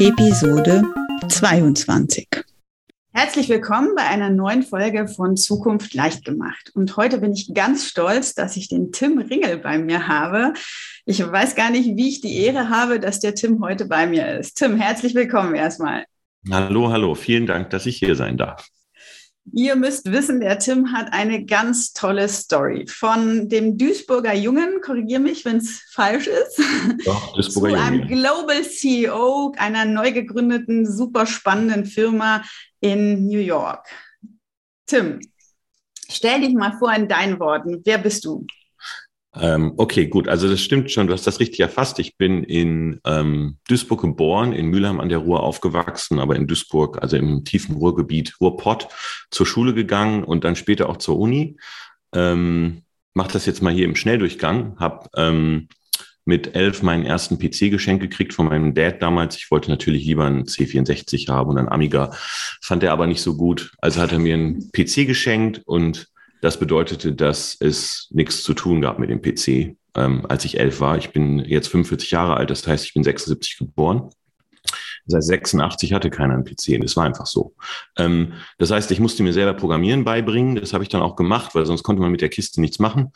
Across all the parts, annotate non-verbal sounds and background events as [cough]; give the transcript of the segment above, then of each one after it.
Episode 22. Herzlich willkommen bei einer neuen Folge von Zukunft leicht gemacht. Und heute bin ich ganz stolz, dass ich den Tim Ringel bei mir habe. Ich weiß gar nicht, wie ich die Ehre habe, dass der Tim heute bei mir ist. Tim, herzlich willkommen erstmal. Hallo, hallo. Vielen Dank, dass ich hier sein darf. Ihr müsst wissen, der Tim hat eine ganz tolle Story. Von dem Duisburger Jungen, korrigiere mich, wenn es falsch ist, Doch, Duisburger zu einem Global CEO einer neu gegründeten, super spannenden Firma in New York. Tim, stell dich mal vor in deinen Worten. Wer bist du? Ähm, okay, gut. Also das stimmt schon. Du hast das richtig erfasst. Ich bin in ähm, Duisburg geboren, in Mülheim an der Ruhr aufgewachsen, aber in Duisburg, also im tiefen Ruhrgebiet, Ruhrpott, zur Schule gegangen und dann später auch zur Uni. Ähm, Mach das jetzt mal hier im Schnelldurchgang. Hab ähm, mit elf meinen ersten PC geschenkt gekriegt von meinem Dad damals. Ich wollte natürlich lieber einen C64 haben und einen Amiga. Fand er aber nicht so gut. Also hat er mir einen PC geschenkt und das bedeutete, dass es nichts zu tun gab mit dem PC, ähm, als ich elf war. Ich bin jetzt 45 Jahre alt, das heißt, ich bin 76 geboren. Das heißt, 86 hatte keiner einen PC und es war einfach so. Ähm, das heißt, ich musste mir selber Programmieren beibringen. Das habe ich dann auch gemacht, weil sonst konnte man mit der Kiste nichts machen.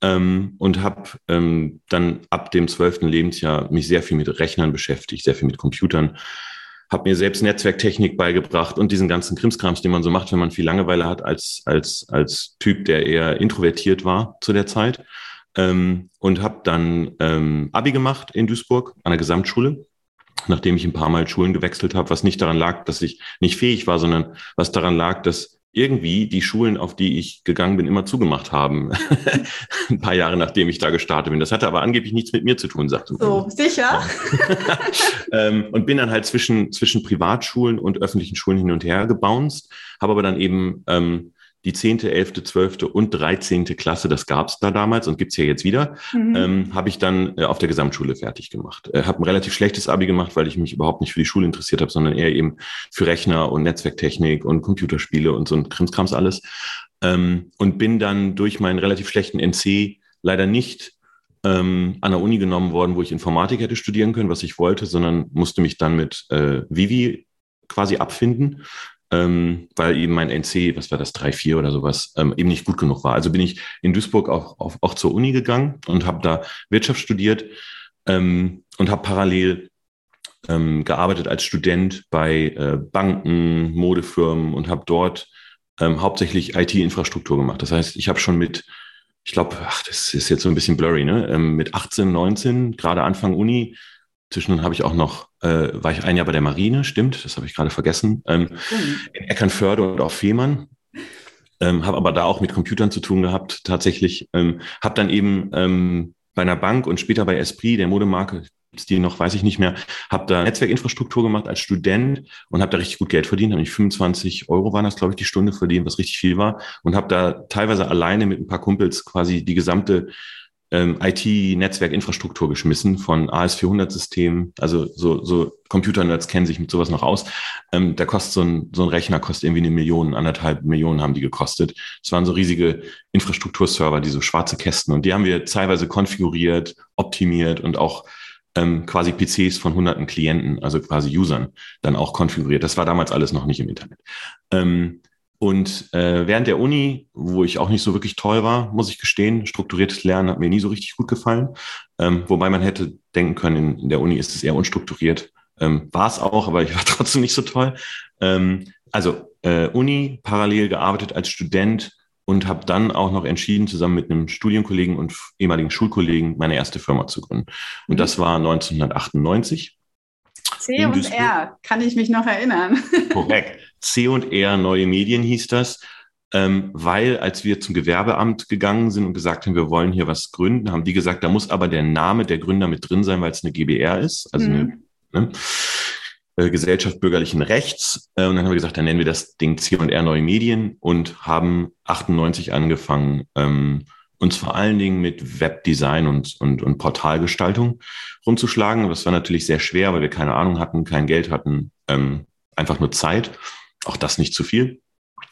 Ähm, und habe ähm, dann ab dem zwölften Lebensjahr mich sehr viel mit Rechnern beschäftigt, sehr viel mit Computern habe mir selbst Netzwerktechnik beigebracht und diesen ganzen Krimskrams, den man so macht, wenn man viel Langeweile hat als, als, als Typ, der eher introvertiert war zu der Zeit. Ähm, und habe dann ähm, Abi gemacht in Duisburg an der Gesamtschule, nachdem ich ein paar Mal Schulen gewechselt habe, was nicht daran lag, dass ich nicht fähig war, sondern was daran lag, dass irgendwie die Schulen, auf die ich gegangen bin, immer zugemacht haben. [laughs] Ein paar Jahre nachdem ich da gestartet bin. Das hatte aber angeblich nichts mit mir zu tun, sagte. So, sicher. [laughs] ähm, und bin dann halt zwischen, zwischen Privatschulen und öffentlichen Schulen hin und her gebounced, habe aber dann eben ähm, die zehnte, elfte, zwölfte und dreizehnte Klasse, das gab es da damals und gibt's ja jetzt wieder, mhm. ähm, habe ich dann äh, auf der Gesamtschule fertig gemacht. Äh, habe ein relativ schlechtes Abi gemacht, weil ich mich überhaupt nicht für die Schule interessiert habe, sondern eher eben für Rechner und Netzwerktechnik und Computerspiele und so ein Krimskrams alles. Ähm, und bin dann durch meinen relativ schlechten NC leider nicht ähm, an der Uni genommen worden, wo ich Informatik hätte studieren können, was ich wollte, sondern musste mich dann mit äh, Vivi quasi abfinden ähm, weil eben mein NC, was war das, 3-4 oder sowas, ähm, eben nicht gut genug war. Also bin ich in Duisburg auch, auch, auch zur Uni gegangen und habe da Wirtschaft studiert ähm, und habe parallel ähm, gearbeitet als Student bei äh, Banken, Modefirmen und habe dort ähm, hauptsächlich IT-Infrastruktur gemacht. Das heißt, ich habe schon mit, ich glaube, ach, das ist jetzt so ein bisschen blurry, ne? Ähm, mit 18, 19, gerade Anfang Uni, Zwischendurch habe ich auch noch, äh, war ich ein Jahr bei der Marine, stimmt, das habe ich gerade vergessen, ähm, mhm. in Eckernförde und auf Fehmarn. Ähm, habe aber da auch mit Computern zu tun gehabt, tatsächlich. Ähm, habe dann eben ähm, bei einer Bank und später bei Esprit, der Modemarke, die noch, weiß ich nicht mehr, habe da Netzwerkinfrastruktur gemacht als Student und habe da richtig gut Geld verdient. Habe ich 25 Euro waren das, glaube ich, die Stunde verdient, was richtig viel war. Und habe da teilweise alleine mit ein paar Kumpels quasi die gesamte ähm, IT-Netzwerkinfrastruktur geschmissen von AS400-Systemen. Also so, so Computer-Nerds kennen sich mit sowas noch aus. Ähm, da kostet so ein, so ein Rechner kostet irgendwie eine Million, anderthalb Millionen haben die gekostet. Es waren so riesige Infrastrukturserver, die so schwarze Kästen. Und die haben wir teilweise konfiguriert, optimiert und auch ähm, quasi PCs von hunderten Klienten, also quasi Usern, dann auch konfiguriert. Das war damals alles noch nicht im Internet. Ähm, und äh, während der Uni, wo ich auch nicht so wirklich toll war, muss ich gestehen, strukturiertes Lernen hat mir nie so richtig gut gefallen. Ähm, wobei man hätte denken können, in, in der Uni ist es eher unstrukturiert. Ähm, war es auch, aber ich war [laughs] trotzdem nicht so toll. Ähm, also äh, Uni, parallel gearbeitet als Student und habe dann auch noch entschieden, zusammen mit einem Studienkollegen und ehemaligen Schulkollegen meine erste Firma zu gründen. Und mhm. das war 1998. C und R, kann ich mich noch erinnern. [laughs] Korrekt. C und R, neue Medien hieß das. Ähm, weil als wir zum Gewerbeamt gegangen sind und gesagt haben, wir wollen hier was gründen, haben die gesagt, da muss aber der Name der Gründer mit drin sein, weil es eine GBR ist, also mhm. eine ne, äh, Gesellschaft bürgerlichen Rechts. Äh, und dann haben wir gesagt, dann nennen wir das Ding C&R Neue Medien und haben 98 angefangen, ähm, uns vor allen Dingen mit Webdesign und, und, und Portalgestaltung rumzuschlagen. Das war natürlich sehr schwer, weil wir keine Ahnung hatten, kein Geld hatten, ähm, einfach nur Zeit. Auch das nicht zu viel.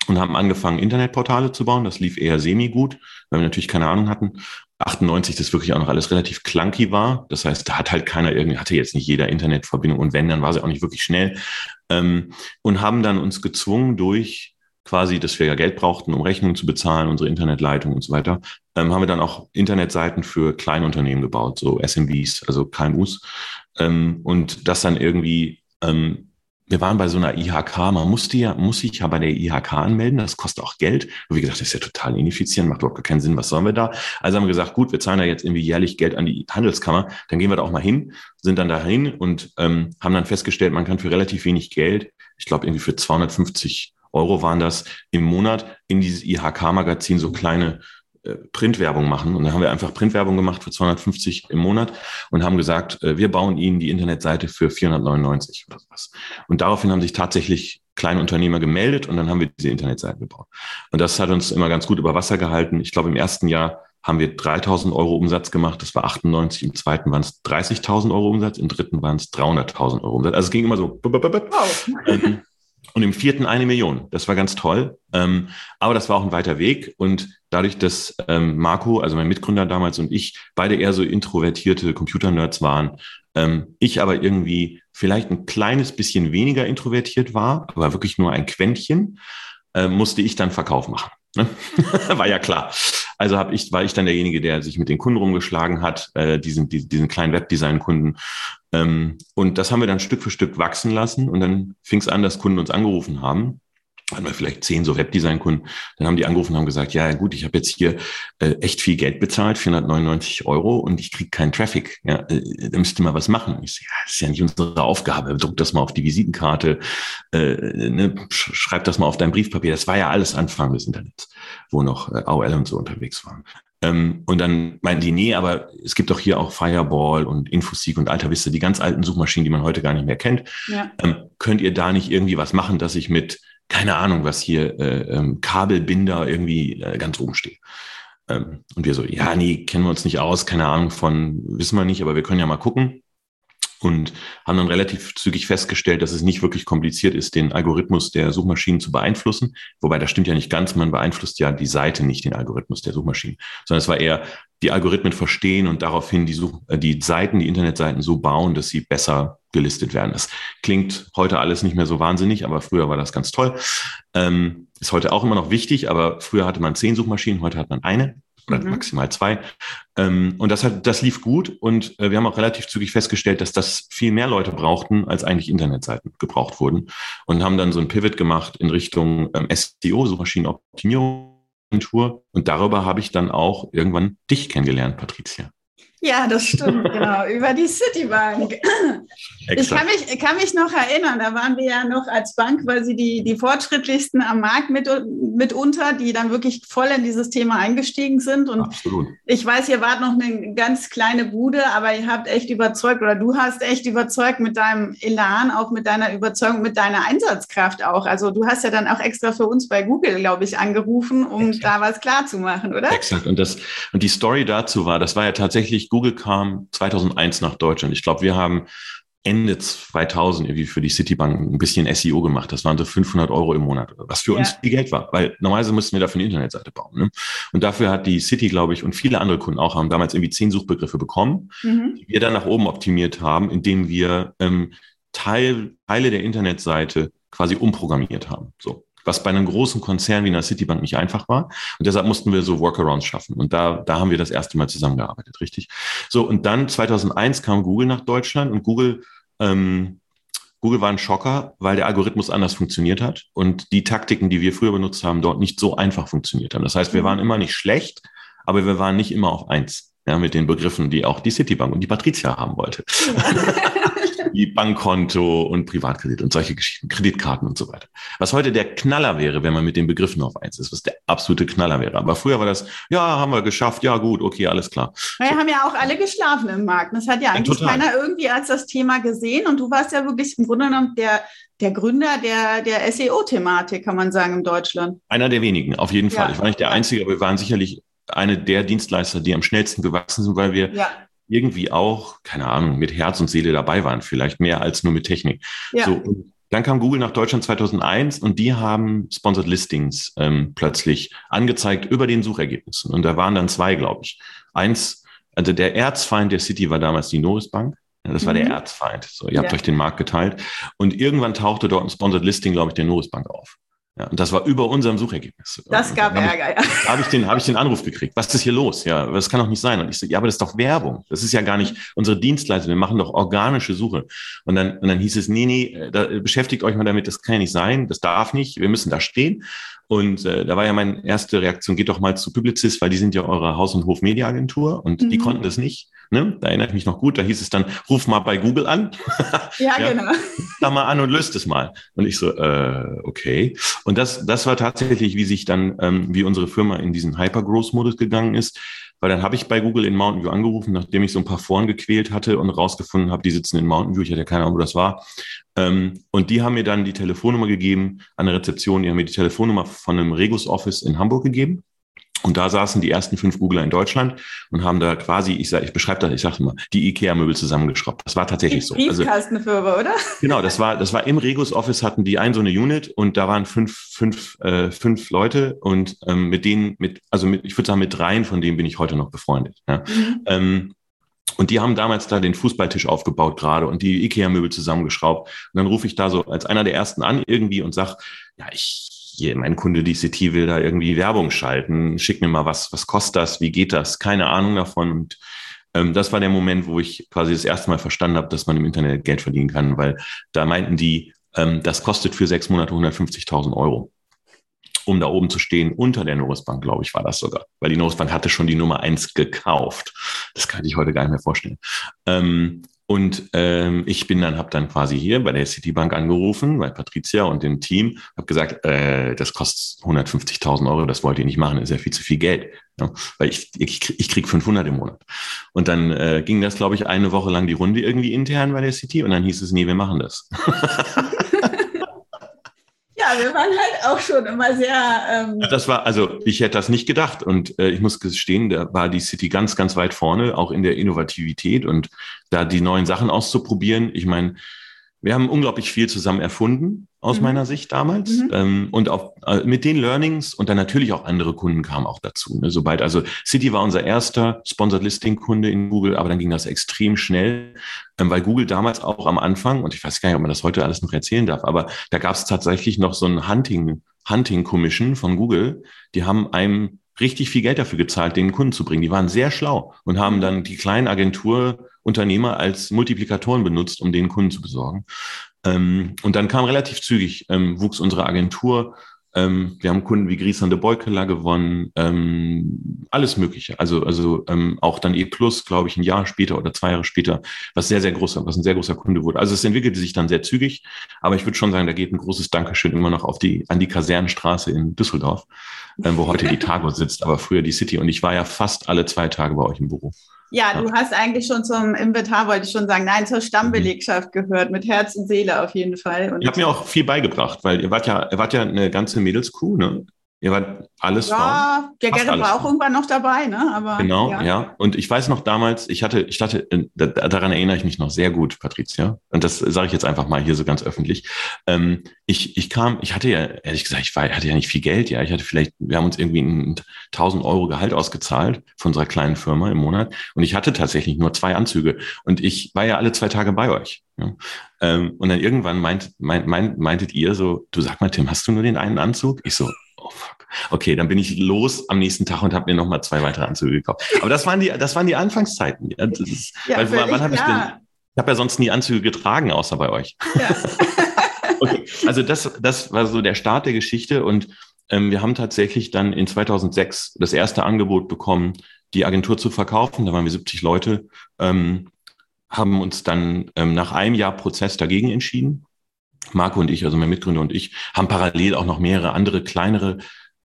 Und haben angefangen, Internetportale zu bauen. Das lief eher semi-gut, weil wir natürlich keine Ahnung hatten. 98 das wirklich auch noch alles relativ clunky war. Das heißt, da hat halt keiner irgendwie, hatte jetzt nicht jeder Internetverbindung und wenn, dann war sie auch nicht wirklich schnell. Ähm, und haben dann uns gezwungen durch quasi, dass wir ja Geld brauchten, um Rechnungen zu bezahlen, unsere Internetleitung und so weiter, ähm, haben wir dann auch Internetseiten für Kleinunternehmen gebaut, so SMBs, also KMUs. Ähm, und das dann irgendwie, ähm, wir waren bei so einer IHK, man musste ja, muss sich ja bei der IHK anmelden, das kostet auch Geld. Und wie gesagt, das ist ja total ineffizient, macht überhaupt keinen Sinn, was sollen wir da? Also haben wir gesagt, gut, wir zahlen da jetzt irgendwie jährlich Geld an die Handelskammer, dann gehen wir da auch mal hin, sind dann dahin und ähm, haben dann festgestellt, man kann für relativ wenig Geld, ich glaube irgendwie für 250 Euro waren das im Monat in dieses IHK-Magazin so kleine Printwerbung machen. Und dann haben wir einfach Printwerbung gemacht für 250 im Monat und haben gesagt, äh, wir bauen Ihnen die Internetseite für 499 oder sowas. Und daraufhin haben sich tatsächlich kleine Unternehmer gemeldet und dann haben wir diese Internetseite gebaut. Und das hat uns immer ganz gut über Wasser gehalten. Ich glaube, im ersten Jahr haben wir 3000 Euro Umsatz gemacht. Das war 98. Im zweiten waren es 30.000 Euro Umsatz. Im dritten waren es 300.000 Euro Umsatz. Also es ging immer so. Wow. Und im vierten eine Million. Das war ganz toll. Ähm, aber das war auch ein weiter Weg. Und dadurch, dass ähm, Marco, also mein Mitgründer damals und ich, beide eher so introvertierte Computernerds waren, ähm, ich aber irgendwie vielleicht ein kleines bisschen weniger introvertiert war, aber wirklich nur ein Quäntchen, äh, musste ich dann Verkauf machen. Ne? [laughs] war ja klar. Also habe ich, war ich dann derjenige, der sich mit den Kunden rumgeschlagen hat, äh, diesen, diesen, diesen kleinen Webdesign-Kunden. Ähm, und das haben wir dann Stück für Stück wachsen lassen. Und dann fing es an, dass Kunden uns angerufen haben hatten wir vielleicht zehn so Webdesign-Kunden, dann haben die angerufen und haben gesagt, ja gut, ich habe jetzt hier äh, echt viel Geld bezahlt, 499 Euro und ich kriege keinen Traffic. Ja, äh, da müsst ihr mal was machen. Ich so, ja, das ist ja nicht unsere Aufgabe. Druck das mal auf die Visitenkarte, äh, ne, schreib das mal auf dein Briefpapier. Das war ja alles Anfang des Internets, wo noch äh, AOL und so unterwegs waren. Ähm, und dann meinten die, nee, aber es gibt doch hier auch Fireball und Infoseek und Alta Vista, die ganz alten Suchmaschinen, die man heute gar nicht mehr kennt. Ja. Ähm, könnt ihr da nicht irgendwie was machen, dass ich mit keine Ahnung, was hier äh, ähm, Kabelbinder irgendwie äh, ganz oben steht. Ähm, und wir so, ja, nee, kennen wir uns nicht aus, keine Ahnung von, wissen wir nicht, aber wir können ja mal gucken. Und haben dann relativ zügig festgestellt, dass es nicht wirklich kompliziert ist, den Algorithmus der Suchmaschinen zu beeinflussen. Wobei das stimmt ja nicht ganz, man beeinflusst ja die Seite, nicht den Algorithmus der Suchmaschinen, sondern es war eher die Algorithmen verstehen und daraufhin die, Such äh, die Seiten, die Internetseiten so bauen, dass sie besser gelistet werden. Das klingt heute alles nicht mehr so wahnsinnig, aber früher war das ganz toll. Ähm, ist heute auch immer noch wichtig, aber früher hatte man zehn Suchmaschinen, heute hat man eine mhm. maximal zwei. Ähm, und das hat, das lief gut und äh, wir haben auch relativ zügig festgestellt, dass das viel mehr Leute brauchten, als eigentlich Internetseiten gebraucht wurden und haben dann so ein Pivot gemacht in Richtung ähm, SEO, Suchmaschinenoptimierung. Und darüber habe ich dann auch irgendwann dich kennengelernt, Patricia. Ja, das stimmt, genau, über die Citibank. Ich kann mich, kann mich noch erinnern, da waren wir ja noch als Bank quasi die, die fortschrittlichsten am Markt mit, mitunter, die dann wirklich voll in dieses Thema eingestiegen sind. Und Absolut. ich weiß, ihr wart noch eine ganz kleine Bude, aber ihr habt echt überzeugt oder du hast echt überzeugt mit deinem Elan, auch mit deiner Überzeugung, mit deiner Einsatzkraft auch. Also du hast ja dann auch extra für uns bei Google, glaube ich, angerufen, um Exakt. da was klarzumachen, oder? Exakt. Und, das, und die Story dazu war, das war ja tatsächlich Google kam 2001 nach Deutschland. Ich glaube, wir haben Ende 2000 irgendwie für die Citibank ein bisschen SEO gemacht. Das waren so 500 Euro im Monat, was für ja. uns viel Geld war, weil normalerweise mussten wir dafür eine Internetseite bauen. Ne? Und dafür hat die City, glaube ich, und viele andere Kunden auch haben damals irgendwie zehn Suchbegriffe bekommen, mhm. die wir dann nach oben optimiert haben, indem wir ähm, Teil, Teile der Internetseite quasi umprogrammiert haben. So was bei einem großen Konzern wie einer Citibank nicht einfach war. Und deshalb mussten wir so Workarounds schaffen. Und da, da haben wir das erste Mal zusammengearbeitet, richtig? So, und dann 2001 kam Google nach Deutschland und Google ähm, Google war ein Schocker, weil der Algorithmus anders funktioniert hat und die Taktiken, die wir früher benutzt haben, dort nicht so einfach funktioniert haben. Das heißt, wir mhm. waren immer nicht schlecht, aber wir waren nicht immer auf eins. Ja, mit den Begriffen, die auch die Citibank und die Patricia haben wollte. Ja. [laughs] [laughs] Bankkonto und Privatkredit und solche Geschichten, Kreditkarten und so weiter. Was heute der Knaller wäre, wenn man mit den Begriffen auf eins ist, was der absolute Knaller wäre. Aber früher war das, ja, haben wir geschafft, ja gut, okay, alles klar. Wir so. haben ja auch alle geschlafen im Markt. Das hat ja eigentlich ja, keiner irgendwie als das Thema gesehen. Und du warst ja wirklich im Grunde genommen der, der Gründer der, der SEO-Thematik, kann man sagen, in Deutschland. Einer der wenigen, auf jeden Fall. Ja. Ich war nicht der Einzige, aber wir waren sicherlich eine der Dienstleister, die am schnellsten gewachsen sind, weil wir ja irgendwie auch, keine Ahnung, mit Herz und Seele dabei waren, vielleicht mehr als nur mit Technik. Ja. So, dann kam Google nach Deutschland 2001 und die haben Sponsored Listings ähm, plötzlich angezeigt über den Suchergebnissen. Und da waren dann zwei, glaube ich. Eins, also der Erzfeind der City war damals die Norris Bank. Ja, das war der mhm. Erzfeind. So, ihr habt euch den Markt geteilt. Und irgendwann tauchte dort ein Sponsored Listing, glaube ich, der Norris Bank auf. Ja, und das war über unserem Suchergebnis. Das gab da Ärger, ja. Da habe ich, den, hab ich den Anruf gekriegt. Was ist hier los? Ja, das kann doch nicht sein. Und ich so, ja, aber das ist doch Werbung. Das ist ja gar nicht unsere Dienstleistung. Wir machen doch organische Suche. Und dann, und dann hieß es, nee, nee, da, beschäftigt euch mal damit. Das kann ja nicht sein. Das darf nicht. Wir müssen da stehen. Und äh, da war ja meine erste Reaktion, geht doch mal zu Publicis, weil die sind ja eure Haus- und Hof-Media-Agentur und mhm. die konnten das nicht. Ne? Da erinnere ich mich noch gut, da hieß es dann, ruf mal bei Google an. [laughs] ja, ja, genau. Da mal an und löst es mal. Und ich so, äh, okay. Und das, das war tatsächlich, wie sich dann, ähm, wie unsere Firma in diesen Hyper-Growth-Modus gegangen ist. Weil dann habe ich bei Google in Mountain View angerufen, nachdem ich so ein paar Foren gequält hatte und rausgefunden habe, die sitzen in Mountain View, ich hatte ja keine Ahnung, wo das war. Ähm, und die haben mir dann die Telefonnummer gegeben an der Rezeption, die haben mir die Telefonnummer von einem Regus Office in Hamburg gegeben. Und da saßen die ersten fünf Googler in Deutschland und haben da quasi, ich sag, ich beschreibe das, ich sage mal, die IKEA-Möbel zusammengeschraubt. Das war tatsächlich so. Briefkastenfirma, also, oder? Genau, das war, das war im Regus Office hatten die ein so eine Unit und da waren fünf, fünf, äh, fünf Leute und ähm, mit denen, mit, also mit, ich würde sagen, mit dreien von denen bin ich heute noch befreundet. Ja. Mhm. Ähm, und die haben damals da den Fußballtisch aufgebaut gerade und die IKEA-Möbel zusammengeschraubt. Und dann rufe ich da so als einer der ersten an irgendwie und sag, ja, ich mein Kunde DCT will da irgendwie Werbung schalten, schick mir mal was, was kostet das, wie geht das, keine Ahnung davon. Und ähm, das war der Moment, wo ich quasi das erste Mal verstanden habe, dass man im Internet Geld verdienen kann, weil da meinten die, ähm, das kostet für sechs Monate 150.000 Euro um da oben zu stehen, unter der Norris Bank, glaube ich, war das sogar. Weil die Norris Bank hatte schon die Nummer eins gekauft. Das kann ich heute gar nicht mehr vorstellen. Ähm, und ähm, ich bin dann, habe dann quasi hier bei der Citibank angerufen, bei Patricia und dem Team, habe gesagt, äh, das kostet 150.000 Euro, das wollt ihr nicht machen, ist ja viel zu viel Geld, ja, weil ich, ich, ich krieg 500 im Monat. Und dann äh, ging das, glaube ich, eine Woche lang die Runde irgendwie intern bei der City und dann hieß es, nee, wir machen das. [laughs] Ja, wir waren halt auch schon immer sehr. Ähm das war, also ich hätte das nicht gedacht. Und äh, ich muss gestehen, da war die City ganz, ganz weit vorne, auch in der Innovativität und da die neuen Sachen auszuprobieren. Ich meine, wir haben unglaublich viel zusammen erfunden, aus mhm. meiner Sicht damals. Mhm. Ähm, und auch äh, mit den Learnings und dann natürlich auch andere Kunden kamen auch dazu. Ne? Sobald, also City war unser erster Sponsored Listing Kunde in Google, aber dann ging das extrem schnell, ähm, weil Google damals auch am Anfang, und ich weiß gar nicht, ob man das heute alles noch erzählen darf, aber da gab es tatsächlich noch so ein Hunting, Hunting Commission von Google. Die haben einem richtig viel Geld dafür gezahlt, den Kunden zu bringen. Die waren sehr schlau und haben dann die kleinen Agenturunternehmer als Multiplikatoren benutzt, um den Kunden zu besorgen. Ähm, und dann kam relativ zügig, ähm, wuchs unsere Agentur. Ähm, wir haben Kunden wie Griesern de Beukeler gewonnen, ähm, alles Mögliche. Also, also ähm, auch dann E Plus, glaube ich, ein Jahr später oder zwei Jahre später, was sehr, sehr großer, was ein sehr großer Kunde wurde. Also es entwickelte sich dann sehr zügig, aber ich würde schon sagen, da geht ein großes Dankeschön immer noch auf die, an die Kasernenstraße in Düsseldorf, ähm, wo heute die Tago sitzt, aber früher die City. Und ich war ja fast alle zwei Tage bei euch im Büro. Ja, du hast eigentlich schon zum Inventar, wollte ich schon sagen, nein, zur Stammbelegschaft gehört, mit Herz und Seele auf jeden Fall. Und ihr habt mir auch viel beigebracht, weil ihr wart ja, ihr wart ja eine ganze Mädelscrew, ne? Ihr wart alles ja, Frauen. der Gerrit war auch irgendwann noch dabei, ne? Aber, genau, ja. ja. Und ich weiß noch damals, ich hatte, ich hatte, äh, daran erinnere ich mich noch sehr gut, Patricia. Und das sage ich jetzt einfach mal hier so ganz öffentlich. Ähm, ich, ich kam, ich hatte ja, ehrlich gesagt, ich war, hatte ja nicht viel Geld, ja. Ich hatte vielleicht, wir haben uns irgendwie ein 1000 Euro Gehalt ausgezahlt von unserer kleinen Firma im Monat. Und ich hatte tatsächlich nur zwei Anzüge. Und ich war ja alle zwei Tage bei euch. Ja. Ähm, und dann irgendwann meint, meint, meint, meintet ihr so, du sag mal, Tim, hast du nur den einen Anzug? Ich so, oh fuck. Okay, dann bin ich los am nächsten Tag und habe mir nochmal zwei weitere Anzüge gekauft. Aber das waren die, das waren die Anfangszeiten. Ja, ist, [laughs] ja, weil, wann habe ich denn, Ich habe ja sonst nie Anzüge getragen, außer bei euch. [laughs] Ja. [laughs] okay. Also das, das war so der Start der Geschichte und ähm, wir haben tatsächlich dann in 2006 das erste Angebot bekommen, die Agentur zu verkaufen. Da waren wir 70 Leute, ähm, haben uns dann ähm, nach einem Jahr Prozess dagegen entschieden. Marco und ich, also mein Mitgründer und ich, haben parallel auch noch mehrere andere kleinere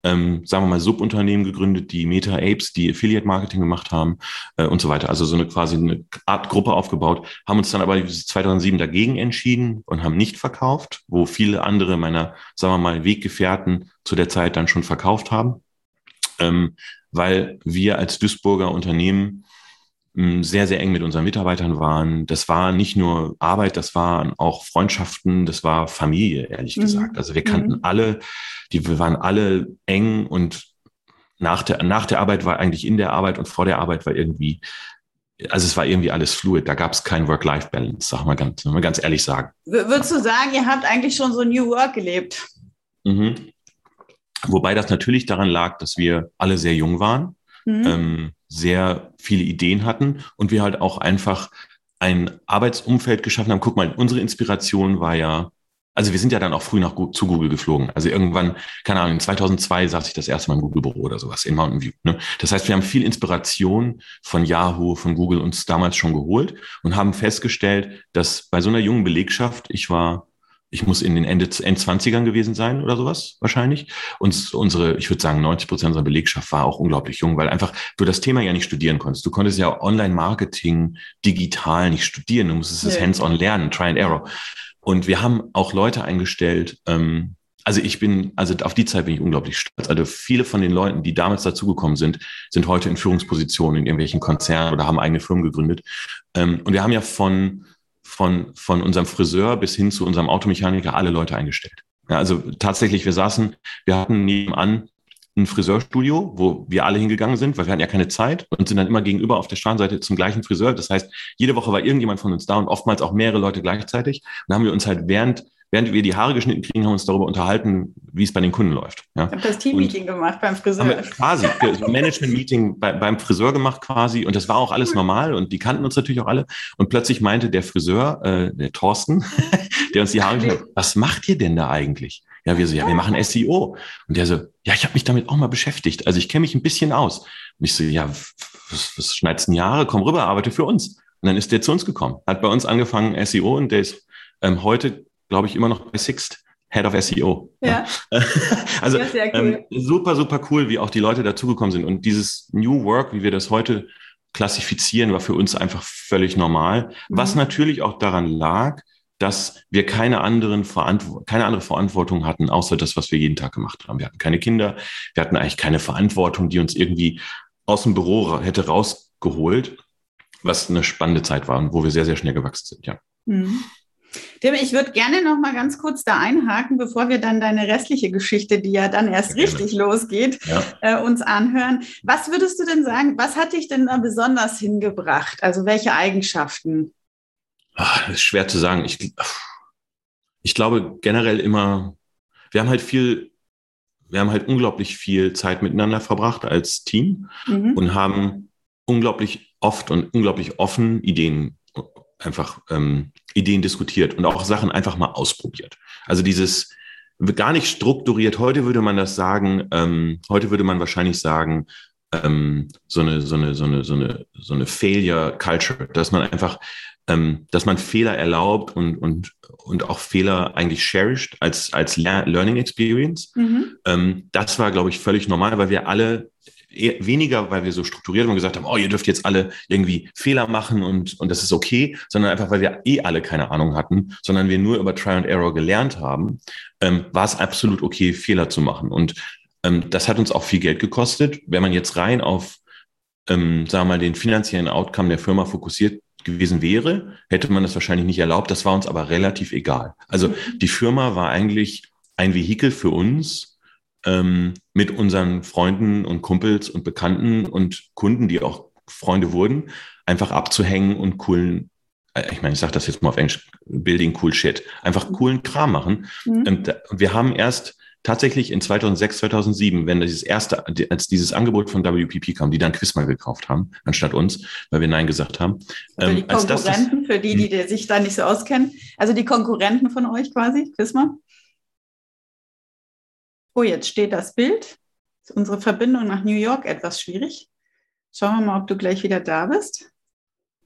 ähm, sagen wir mal, Subunternehmen gegründet, die Meta Apes, die Affiliate Marketing gemacht haben äh, und so weiter. Also so eine quasi eine Art Gruppe aufgebaut, haben uns dann aber 2007 dagegen entschieden und haben nicht verkauft, wo viele andere meiner, sagen wir mal, Weggefährten zu der Zeit dann schon verkauft haben, ähm, weil wir als Duisburger Unternehmen sehr, sehr eng mit unseren Mitarbeitern waren. Das war nicht nur Arbeit, das waren auch Freundschaften, das war Familie, ehrlich mhm. gesagt. Also wir kannten mhm. alle, die, wir waren alle eng und nach der, nach der Arbeit war eigentlich in der Arbeit und vor der Arbeit war irgendwie, also es war irgendwie alles fluid. Da gab es kein Work-Life-Balance, sag mal ganz, mal ganz ehrlich sagen. Würdest du sagen, ihr habt eigentlich schon so New Work gelebt? Mhm. Wobei das natürlich daran lag, dass wir alle sehr jung waren. Mhm. Ähm, sehr viele Ideen hatten und wir halt auch einfach ein Arbeitsumfeld geschaffen haben. Guck mal, unsere Inspiration war ja, also wir sind ja dann auch früh nach, zu Google geflogen. Also irgendwann, keine Ahnung, 2002 saß ich das erste Mal im Google-Büro oder sowas in Mountain View. Ne? Das heißt, wir haben viel Inspiration von Yahoo, von Google uns damals schon geholt und haben festgestellt, dass bei so einer jungen Belegschaft, ich war ich muss in den Ende Endzwanzigern gewesen sein oder sowas wahrscheinlich. Und unsere, ich würde sagen, 90 Prozent unserer Belegschaft war auch unglaublich jung, weil einfach du das Thema ja nicht studieren konntest. Du konntest ja Online-Marketing digital nicht studieren. Du musstest es hands-on lernen, try and error. Und wir haben auch Leute eingestellt, ähm, also ich bin, also auf die Zeit bin ich unglaublich stolz. Also viele von den Leuten, die damals dazugekommen sind, sind heute in Führungspositionen in irgendwelchen Konzernen oder haben eigene Firmen gegründet. Ähm, und wir haben ja von von, von unserem Friseur bis hin zu unserem Automechaniker alle Leute eingestellt. Ja, also tatsächlich, wir saßen, wir hatten nebenan ein Friseurstudio, wo wir alle hingegangen sind, weil wir hatten ja keine Zeit und sind dann immer gegenüber auf der Straßenseite zum gleichen Friseur. Das heißt, jede Woche war irgendjemand von uns da und oftmals auch mehrere Leute gleichzeitig. Und dann haben wir uns halt während während wir die Haare geschnitten kriegen, haben wir uns darüber unterhalten, wie es bei den Kunden läuft. Ja. Ich habe das Team-Meeting gemacht beim Friseur. quasi, so Management-Meeting bei, beim Friseur gemacht quasi und das war auch alles normal und die kannten uns natürlich auch alle und plötzlich meinte der Friseur, äh, der Thorsten, [laughs] der uns die Haare geschnitten hat, was macht ihr denn da eigentlich? Ja, wir so, ja, wir machen SEO. Und der so, ja, ich habe mich damit auch mal beschäftigt. Also ich kenne mich ein bisschen aus. Und ich so, ja, was, was schneidest denn Jahre? Komm rüber, arbeite für uns. Und dann ist der zu uns gekommen, hat bei uns angefangen SEO und der ist ähm, heute glaube ich, immer noch bei Sixt. Head of SEO. Ja. [laughs] also ja, cool. ähm, super, super cool, wie auch die Leute dazugekommen sind. Und dieses New Work, wie wir das heute klassifizieren, war für uns einfach völlig normal. Mhm. Was natürlich auch daran lag, dass wir keine, anderen keine andere Verantwortung hatten, außer das, was wir jeden Tag gemacht haben. Wir hatten keine Kinder, wir hatten eigentlich keine Verantwortung, die uns irgendwie aus dem Büro hätte rausgeholt, was eine spannende Zeit war und wo wir sehr, sehr schnell gewachsen sind, ja. Mhm. Tim, ich würde gerne noch mal ganz kurz da einhaken, bevor wir dann deine restliche Geschichte, die ja dann erst richtig losgeht, ja. äh, uns anhören. Was würdest du denn sagen, was hat dich denn da besonders hingebracht? Also welche Eigenschaften? Ach, ist schwer zu sagen. Ich, ich glaube generell immer, wir haben halt viel, wir haben halt unglaublich viel Zeit miteinander verbracht als Team mhm. und haben unglaublich oft und unglaublich offen Ideen einfach ähm, Ideen diskutiert und auch Sachen einfach mal ausprobiert. Also dieses gar nicht strukturiert. Heute würde man das sagen. Ähm, heute würde man wahrscheinlich sagen ähm, so eine so eine so eine so eine so eine Failure Culture, dass man einfach ähm, dass man Fehler erlaubt und und und auch Fehler eigentlich cherished als als Learning Experience. Mhm. Ähm, das war glaube ich völlig normal, weil wir alle weniger, weil wir so strukturiert und gesagt haben, oh, ihr dürft jetzt alle irgendwie Fehler machen und, und das ist okay, sondern einfach, weil wir eh alle keine Ahnung hatten, sondern wir nur über Try and Error gelernt haben, ähm, war es absolut okay, Fehler zu machen. Und ähm, das hat uns auch viel Geld gekostet. Wenn man jetzt rein auf, ähm, sagen wir mal, den finanziellen Outcome der Firma fokussiert gewesen wäre, hätte man das wahrscheinlich nicht erlaubt. Das war uns aber relativ egal. Also die Firma war eigentlich ein Vehikel für uns, ähm, mit unseren Freunden und Kumpels und Bekannten und Kunden, die auch Freunde wurden, einfach abzuhängen und coolen, äh, ich meine, ich sage das jetzt mal auf Englisch, building cool shit, einfach coolen Kram machen. Mhm. Und, wir haben erst tatsächlich in 2006, 2007, wenn dieses erste, als dieses Angebot von WPP kam, die dann Quizma gekauft haben, anstatt uns, weil wir Nein gesagt haben. Also die Konkurrenten, das, für die, die sich da nicht so auskennen, also die Konkurrenten von euch quasi, Quizma? Oh, jetzt steht das Bild. Ist unsere Verbindung nach New York etwas schwierig. Schauen wir mal, ob du gleich wieder da bist.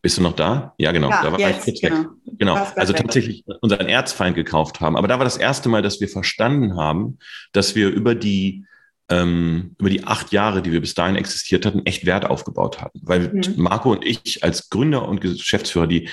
Bist du noch da? Ja, genau. Ja, da war jetzt, ich genau. Genau. Also weg. tatsächlich unseren Erzfeind gekauft haben. Aber da war das erste Mal, dass wir verstanden haben, dass wir über die ähm, über die acht Jahre, die wir bis dahin existiert hatten, echt Wert aufgebaut hatten. Weil mhm. Marco und ich als Gründer und Geschäftsführer, die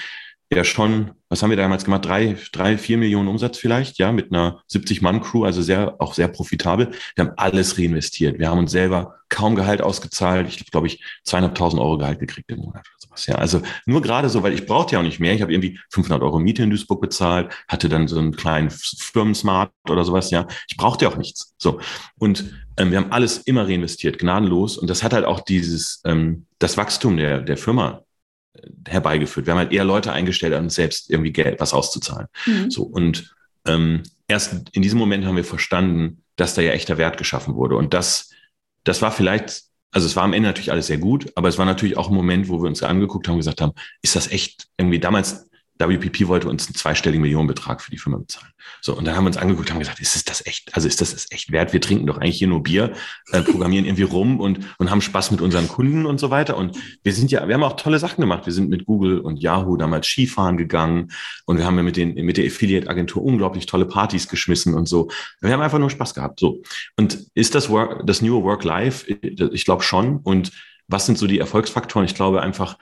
ja schon, was haben wir damals gemacht? Drei, drei, vier Millionen Umsatz vielleicht, ja, mit einer 70-Mann-Crew, also sehr, auch sehr profitabel. Wir haben alles reinvestiert. Wir haben uns selber kaum Gehalt ausgezahlt. Ich glaube, ich zweieinhalbtausend Euro Gehalt gekriegt im Monat oder sowas. Ja, also nur gerade so, weil ich brauchte ja auch nicht mehr. Ich habe irgendwie 500 Euro Miete in Duisburg bezahlt, hatte dann so einen kleinen Firmensmart oder sowas. Ja, ich brauchte ja auch nichts. So und ähm, wir haben alles immer reinvestiert, gnadenlos. Und das hat halt auch dieses ähm, das Wachstum der der Firma herbeigeführt. Wir haben halt eher Leute eingestellt, uns selbst irgendwie Geld, was auszuzahlen. Mhm. So, und ähm, erst in diesem Moment haben wir verstanden, dass da ja echter Wert geschaffen wurde. Und das, das war vielleicht, also es war am Ende natürlich alles sehr gut, aber es war natürlich auch ein Moment, wo wir uns angeguckt haben und gesagt haben, ist das echt irgendwie damals WPP wollte uns einen zweistelligen Millionenbetrag für die Firma bezahlen. So, und dann haben wir uns angeguckt haben gesagt, ist es das echt, also ist das das echt wert? Wir trinken doch eigentlich hier nur Bier, äh, programmieren irgendwie rum und, und haben Spaß mit unseren Kunden und so weiter. Und wir sind ja, wir haben auch tolle Sachen gemacht. Wir sind mit Google und Yahoo damals Skifahren gegangen und wir haben ja mit den, mit der Affiliate-Agentur unglaublich tolle Partys geschmissen und so. Wir haben einfach nur Spaß gehabt. So. Und ist das Work, das New Work Life? Ich glaube schon. Und was sind so die Erfolgsfaktoren? Ich glaube einfach,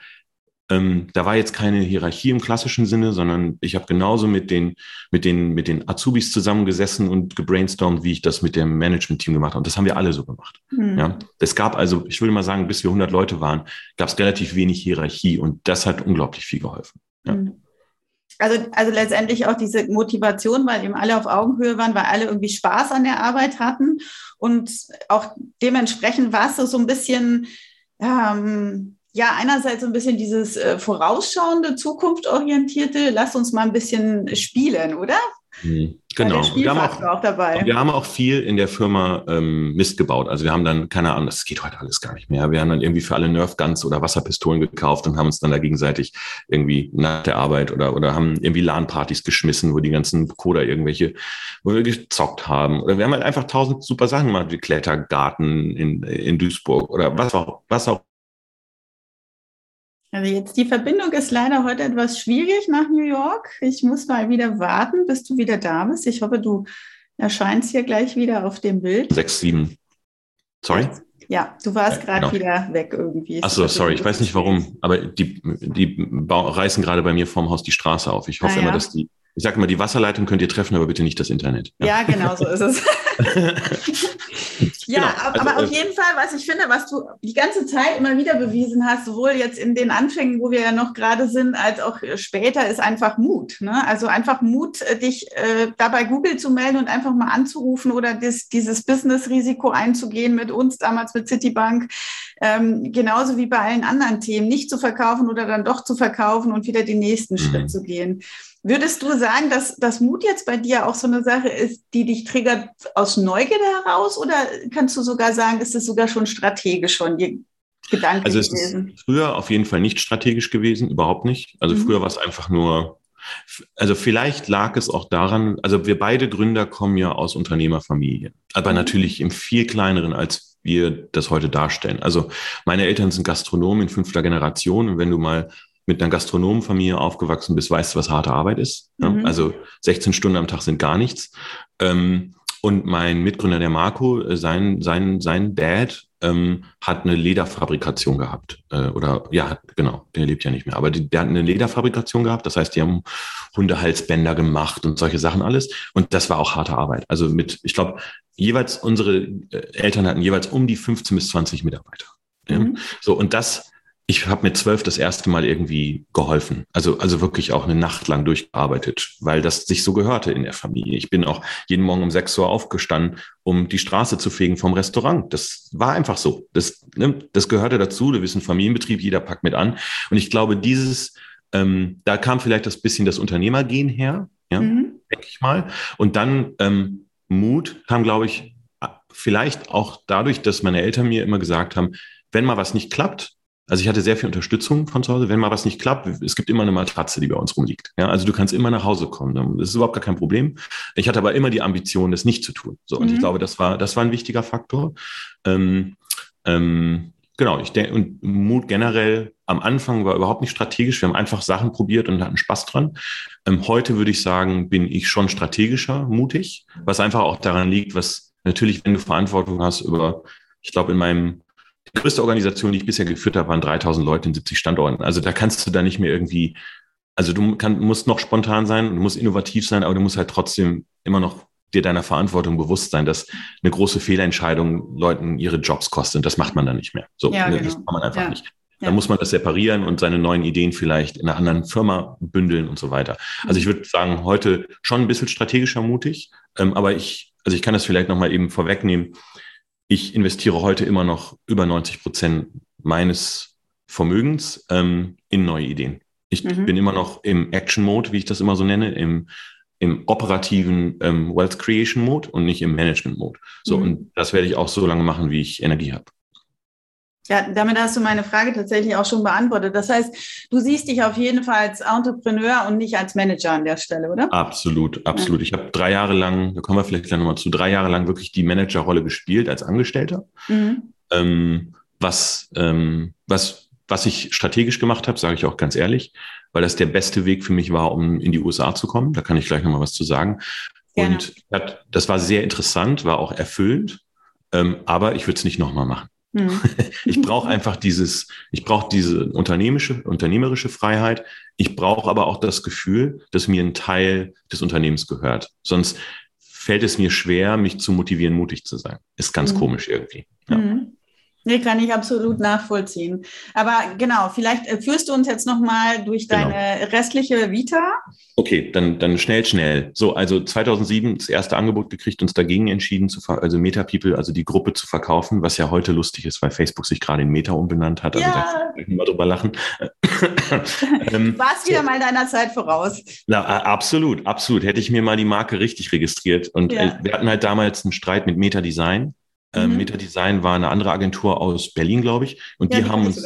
ähm, da war jetzt keine Hierarchie im klassischen Sinne, sondern ich habe genauso mit den, mit, den, mit den Azubis zusammengesessen und gebrainstormt, wie ich das mit dem Management-Team gemacht habe. Und das haben wir alle so gemacht. Mhm. Ja? Es gab also, ich würde mal sagen, bis wir 100 Leute waren, gab es relativ wenig Hierarchie und das hat unglaublich viel geholfen. Ja. Mhm. Also, also letztendlich auch diese Motivation, weil eben alle auf Augenhöhe waren, weil alle irgendwie Spaß an der Arbeit hatten und auch dementsprechend war es so, so ein bisschen, ähm, ja, einerseits so ein bisschen dieses äh, vorausschauende, zukunftsorientierte, lass uns mal ein bisschen spielen, oder? Mhm. Genau. Wir haben, auch, auch dabei. wir haben auch viel in der Firma ähm, Mist gebaut. Also wir haben dann, keine Ahnung, das geht heute alles gar nicht mehr. Wir haben dann irgendwie für alle Nerf Guns oder Wasserpistolen gekauft und haben uns dann da gegenseitig irgendwie nach der Arbeit oder, oder haben irgendwie LAN-Partys geschmissen, wo die ganzen Coder irgendwelche, wo wir gezockt haben. Oder wir haben halt einfach tausend super Sachen gemacht, wie Klettergarten in, in Duisburg oder was auch, was auch also jetzt die Verbindung ist leider heute etwas schwierig nach New York. Ich muss mal wieder warten, bis du wieder da bist. Ich hoffe, du erscheinst hier gleich wieder auf dem Bild. Sechs, sieben. Sorry? Ja, du warst gerade genau. wieder weg irgendwie. Achso, sorry, ich weiß nicht warum, aber die, die reißen gerade bei mir vorm Haus die Straße auf. Ich hoffe ah, ja. immer, dass die, ich sage immer, die Wasserleitung könnt ihr treffen, aber bitte nicht das Internet. Ja, ja genau so ist es. [laughs] ja, genau. aber, also, aber auf äh, jeden Fall, was ich finde, was du die ganze Zeit immer wieder bewiesen hast, sowohl jetzt in den Anfängen, wo wir ja noch gerade sind, als auch später, ist einfach Mut. Ne? Also einfach Mut, äh, dich äh, dabei Google zu melden und einfach mal anzurufen oder das, dieses Business-Risiko einzugehen mit uns, damals mit Citibank, ähm, genauso wie bei allen anderen Themen, nicht zu verkaufen oder dann doch zu verkaufen und wieder den nächsten mhm. Schritt zu gehen. Würdest du sagen, dass das Mut jetzt bei dir auch so eine Sache ist, die dich triggert aus Neugierde heraus? Oder kannst du sogar sagen, ist es sogar schon strategisch schon die Gedanken also es gewesen? Ist früher auf jeden Fall nicht strategisch gewesen, überhaupt nicht. Also mhm. früher war es einfach nur, also vielleicht lag es auch daran, also wir beide Gründer kommen ja aus Unternehmerfamilien, aber mhm. natürlich im viel kleineren, als wir das heute darstellen. Also meine Eltern sind Gastronomen in fünfter Generation und wenn du mal mit einer Gastronomenfamilie aufgewachsen bist, weißt du, was harte Arbeit ist. Mhm. Also 16 Stunden am Tag sind gar nichts. Ähm, und mein Mitgründer, der Marco, äh, sein, sein, sein Dad ähm, hat eine Lederfabrikation gehabt. Äh, oder ja, genau, der lebt ja nicht mehr. Aber die, der hat eine Lederfabrikation gehabt. Das heißt, die haben Hundehalsbänder gemacht und solche Sachen alles. Und das war auch harte Arbeit. Also mit, ich glaube, jeweils unsere äh, Eltern hatten jeweils um die 15 bis 20 Mitarbeiter. Mhm. Ja? So, und das ich habe mit zwölf das erste Mal irgendwie geholfen. Also, also wirklich auch eine Nacht lang durchgearbeitet, weil das sich so gehörte in der Familie. Ich bin auch jeden Morgen um sechs Uhr aufgestanden, um die Straße zu fegen vom Restaurant. Das war einfach so. Das, ne, das gehörte dazu. Du bist ein Familienbetrieb, jeder packt mit an. Und ich glaube, dieses, ähm, da kam vielleicht das bisschen das Unternehmergehen her, ja, mhm. denke ich mal. Und dann ähm, Mut kam, glaube ich, vielleicht auch dadurch, dass meine Eltern mir immer gesagt haben, wenn mal was nicht klappt, also ich hatte sehr viel Unterstützung von zu Hause. Wenn mal was nicht klappt, es gibt immer eine Matratze, die bei uns rumliegt. Ja, also du kannst immer nach Hause kommen. Das ist überhaupt gar kein Problem. Ich hatte aber immer die Ambition, das nicht zu tun. So, und mhm. ich glaube, das war, das war ein wichtiger Faktor. Ähm, ähm, genau, ich denke, und Mut generell am Anfang war überhaupt nicht strategisch. Wir haben einfach Sachen probiert und hatten Spaß dran. Ähm, heute würde ich sagen, bin ich schon strategischer, mutig, was einfach auch daran liegt, was natürlich, wenn du Verantwortung hast über, ich glaube, in meinem die größte Organisation, die ich bisher geführt habe, waren 3000 Leute in 70 Standorten. Also da kannst du da nicht mehr irgendwie, also du kann, musst noch spontan sein, du musst innovativ sein, aber du musst halt trotzdem immer noch dir deiner Verantwortung bewusst sein, dass eine große Fehlentscheidung Leuten ihre Jobs kostet. Das macht man dann nicht mehr. So, ja, genau. das kann man einfach ja. nicht. Da ja. muss man das separieren und seine neuen Ideen vielleicht in einer anderen Firma bündeln und so weiter. Also ich würde sagen, heute schon ein bisschen strategischer mutig, ähm, aber ich, also ich kann das vielleicht nochmal eben vorwegnehmen ich investiere heute immer noch über 90 Prozent meines Vermögens ähm, in neue Ideen. Ich mhm. bin immer noch im Action-Mode, wie ich das immer so nenne, im, im operativen ähm, Wealth Creation Mode und nicht im Management Mode. So, mhm. und das werde ich auch so lange machen, wie ich Energie habe. Ja, damit hast du meine Frage tatsächlich auch schon beantwortet. Das heißt, du siehst dich auf jeden Fall als Entrepreneur und nicht als Manager an der Stelle, oder? Absolut, absolut. Ja. Ich habe drei Jahre lang, da kommen wir vielleicht gleich nochmal zu, drei Jahre lang wirklich die Managerrolle gespielt als Angestellter. Mhm. Ähm, was, ähm, was, was ich strategisch gemacht habe, sage ich auch ganz ehrlich, weil das der beste Weg für mich war, um in die USA zu kommen. Da kann ich gleich nochmal was zu sagen. Gerne. Und das war sehr interessant, war auch erfüllend, ähm, aber ich würde es nicht nochmal machen. Mhm. [laughs] Ich brauche einfach dieses, ich brauche diese unternehmerische, unternehmerische Freiheit. Ich brauche aber auch das Gefühl, dass mir ein Teil des Unternehmens gehört. Sonst fällt es mir schwer, mich zu motivieren, mutig zu sein. Ist ganz mhm. komisch irgendwie. Ja. Mhm. Nee, kann ich absolut nachvollziehen. Aber genau, vielleicht äh, führst du uns jetzt nochmal durch genau. deine restliche Vita. Okay, dann, dann schnell, schnell. So, also 2007 das erste Angebot gekriegt, uns dagegen entschieden, zu also Meta People, also die Gruppe zu verkaufen, was ja heute lustig ist, weil Facebook sich gerade in Meta umbenannt hat. Also ja. da kann ich mal drüber lachen. [laughs] ähm, Warst wieder so. mal deiner Zeit voraus. Na, absolut, absolut. Hätte ich mir mal die Marke richtig registriert. Und ja. äh, wir hatten halt damals einen Streit mit Meta Design mhm. Meta Design war eine andere Agentur aus Berlin, glaube ich. Und ja, die, haben uns,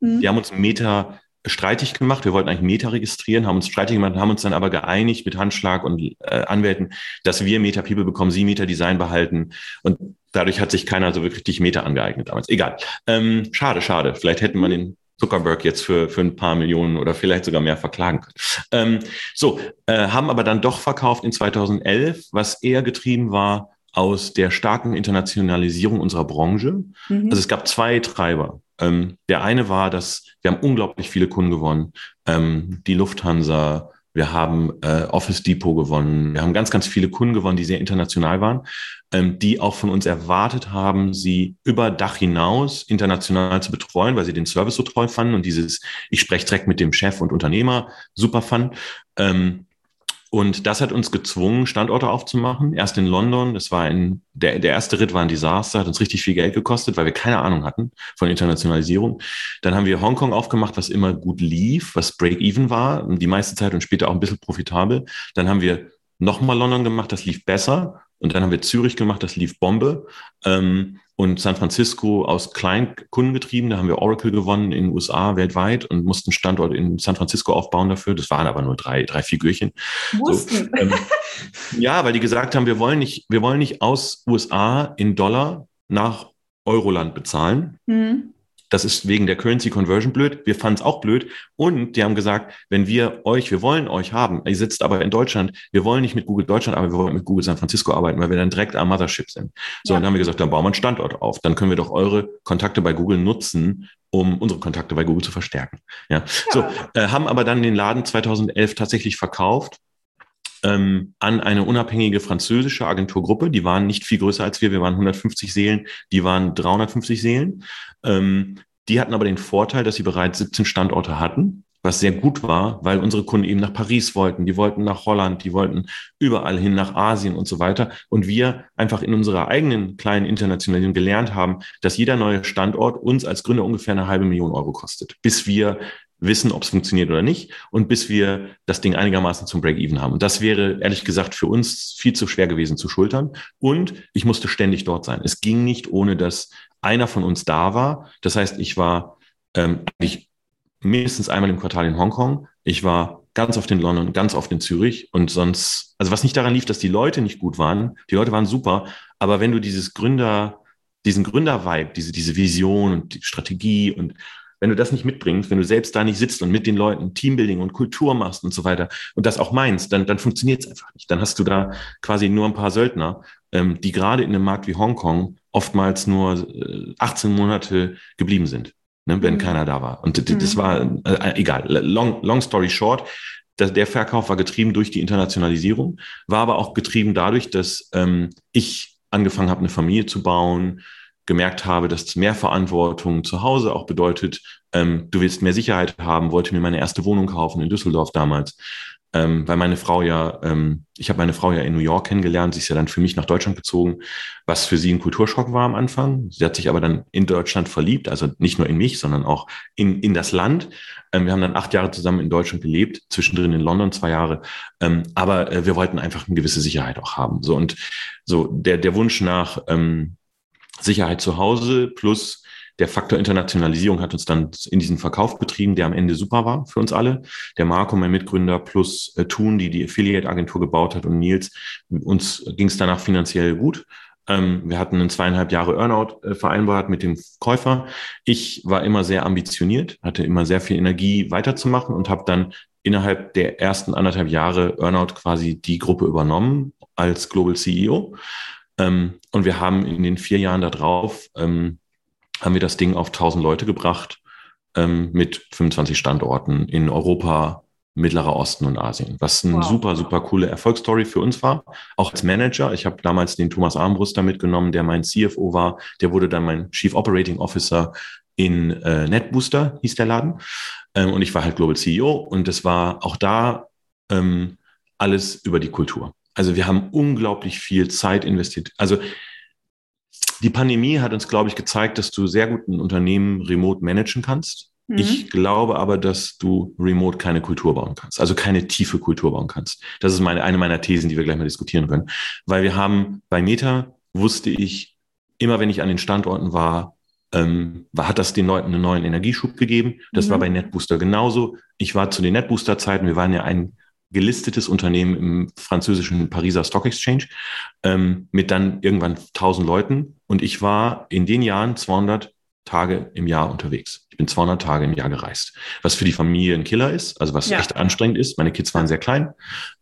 mhm. die haben uns Meta streitig gemacht. Wir wollten eigentlich Meta registrieren, haben uns streitig gemacht, haben uns dann aber geeinigt mit Handschlag und äh, Anwälten, dass wir Meta People bekommen, sie Meta Design behalten. Und dadurch hat sich keiner so wirklich Meta angeeignet damals. Egal. Ähm, schade, schade. Vielleicht hätten wir den Zuckerberg jetzt für, für ein paar Millionen oder vielleicht sogar mehr verklagen können. Ähm, so, äh, haben aber dann doch verkauft in 2011, was eher getrieben war aus der starken Internationalisierung unserer Branche. Mhm. Also es gab zwei Treiber. Ähm, der eine war, dass wir haben unglaublich viele Kunden gewonnen. Ähm, die Lufthansa, wir haben äh, Office Depot gewonnen, wir haben ganz, ganz viele Kunden gewonnen, die sehr international waren, ähm, die auch von uns erwartet haben, sie über Dach hinaus international zu betreuen, weil sie den Service so toll fanden und dieses, ich spreche direkt mit dem Chef und Unternehmer super fanden. Ähm, und das hat uns gezwungen, Standorte aufzumachen. Erst in London, das war ein, der, der erste Ritt war ein Desaster, hat uns richtig viel Geld gekostet, weil wir keine Ahnung hatten von Internationalisierung. Dann haben wir Hongkong aufgemacht, was immer gut lief, was Break-Even war, die meiste Zeit und später auch ein bisschen profitabel. Dann haben wir nochmal London gemacht, das lief besser. Und dann haben wir Zürich gemacht, das lief Bombe. Ähm, und San Francisco aus Kleinkunden getrieben. Da haben wir Oracle gewonnen in den USA weltweit und mussten Standort in San Francisco aufbauen dafür. Das waren aber nur drei, drei Figürchen. Mussten. So, ähm, [laughs] ja, weil die gesagt haben, wir wollen nicht, wir wollen nicht aus USA in Dollar nach Euroland bezahlen. Mhm. Das ist wegen der Currency Conversion blöd. Wir fanden es auch blöd. Und die haben gesagt, wenn wir euch, wir wollen euch haben, ihr sitzt aber in Deutschland, wir wollen nicht mit Google Deutschland aber wir wollen mit Google San Francisco arbeiten, weil wir dann direkt am Mothership sind. So, ja. und dann haben wir gesagt, dann bauen wir einen Standort auf. Dann können wir doch eure Kontakte bei Google nutzen, um unsere Kontakte bei Google zu verstärken. Ja. ja. So, äh, haben aber dann den Laden 2011 tatsächlich verkauft ähm, an eine unabhängige französische Agenturgruppe. Die waren nicht viel größer als wir. Wir waren 150 Seelen, die waren 350 Seelen. Ähm, die hatten aber den Vorteil, dass sie bereits 17 Standorte hatten, was sehr gut war, weil unsere Kunden eben nach Paris wollten, die wollten nach Holland, die wollten überall hin nach Asien und so weiter. Und wir einfach in unserer eigenen kleinen Internationalisierung gelernt haben, dass jeder neue Standort uns als Gründer ungefähr eine halbe Million Euro kostet, bis wir wissen, ob es funktioniert oder nicht und bis wir das Ding einigermaßen zum Break-Even haben. Und das wäre ehrlich gesagt für uns viel zu schwer gewesen zu schultern. Und ich musste ständig dort sein. Es ging nicht, ohne dass einer von uns da war. Das heißt, ich war ähm, eigentlich mindestens einmal im Quartal in Hongkong. Ich war ganz oft in London, ganz oft in Zürich und sonst, also was nicht daran lief, dass die Leute nicht gut waren. Die Leute waren super, aber wenn du dieses Gründer, diesen Gründer-Vibe, diese, diese Vision und die Strategie und wenn du das nicht mitbringst, wenn du selbst da nicht sitzt und mit den Leuten Teambuilding und Kultur machst und so weiter und das auch meinst, dann, dann funktioniert es einfach nicht. Dann hast du da quasi nur ein paar Söldner, ähm, die gerade in einem Markt wie Hongkong oftmals nur äh, 18 Monate geblieben sind, ne, wenn mhm. keiner da war. Und mhm. das war äh, egal. Long, long story short, der Verkauf war getrieben durch die Internationalisierung, war aber auch getrieben dadurch, dass ähm, ich angefangen habe, eine Familie zu bauen, gemerkt habe, dass mehr Verantwortung zu Hause auch bedeutet, ähm, du willst mehr Sicherheit haben, wollte mir meine erste Wohnung kaufen in Düsseldorf damals, ähm, weil meine Frau ja, ähm, ich habe meine Frau ja in New York kennengelernt, sie ist ja dann für mich nach Deutschland gezogen, was für sie ein Kulturschock war am Anfang. Sie hat sich aber dann in Deutschland verliebt, also nicht nur in mich, sondern auch in, in das Land. Ähm, wir haben dann acht Jahre zusammen in Deutschland gelebt, zwischendrin in London zwei Jahre, ähm, aber äh, wir wollten einfach eine gewisse Sicherheit auch haben. So und so der, der Wunsch nach ähm, Sicherheit zu Hause plus der Faktor Internationalisierung hat uns dann in diesen Verkauf getrieben, der am Ende super war für uns alle. Der Marco, mein Mitgründer, plus äh, Thun, die die Affiliate-Agentur gebaut hat und Nils, uns ging es danach finanziell gut. Ähm, wir hatten einen zweieinhalb Jahre Earnout äh, vereinbart mit dem Käufer. Ich war immer sehr ambitioniert, hatte immer sehr viel Energie weiterzumachen und habe dann innerhalb der ersten anderthalb Jahre Earnout quasi die Gruppe übernommen als Global CEO. Ähm, und wir haben in den vier Jahren darauf, ähm, haben wir das Ding auf 1000 Leute gebracht ähm, mit 25 Standorten in Europa, Mittlerer Osten und Asien, was eine wow. super, super coole Erfolgsstory für uns war. Auch als Manager. Ich habe damals den Thomas Armbruster mitgenommen, der mein CFO war. Der wurde dann mein Chief Operating Officer in äh, NetBooster, hieß der Laden. Ähm, und ich war halt Global CEO. Und es war auch da ähm, alles über die Kultur. Also wir haben unglaublich viel Zeit investiert. Also die Pandemie hat uns, glaube ich, gezeigt, dass du sehr gut ein Unternehmen remote managen kannst. Mhm. Ich glaube aber, dass du remote keine Kultur bauen kannst, also keine tiefe Kultur bauen kannst. Das ist meine, eine meiner Thesen, die wir gleich mal diskutieren können. Weil wir haben bei Meta, wusste ich, immer wenn ich an den Standorten war, ähm, hat das den Leuten einen neuen Energieschub gegeben. Das mhm. war bei NetBooster genauso. Ich war zu den NetBooster-Zeiten, wir waren ja ein gelistetes Unternehmen im französischen Pariser Stock Exchange ähm, mit dann irgendwann 1000 Leuten. Und ich war in den Jahren 200 Tage im Jahr unterwegs. Ich bin 200 Tage im Jahr gereist, was für die Familie ein Killer ist, also was ja. echt anstrengend ist. Meine Kids waren sehr klein,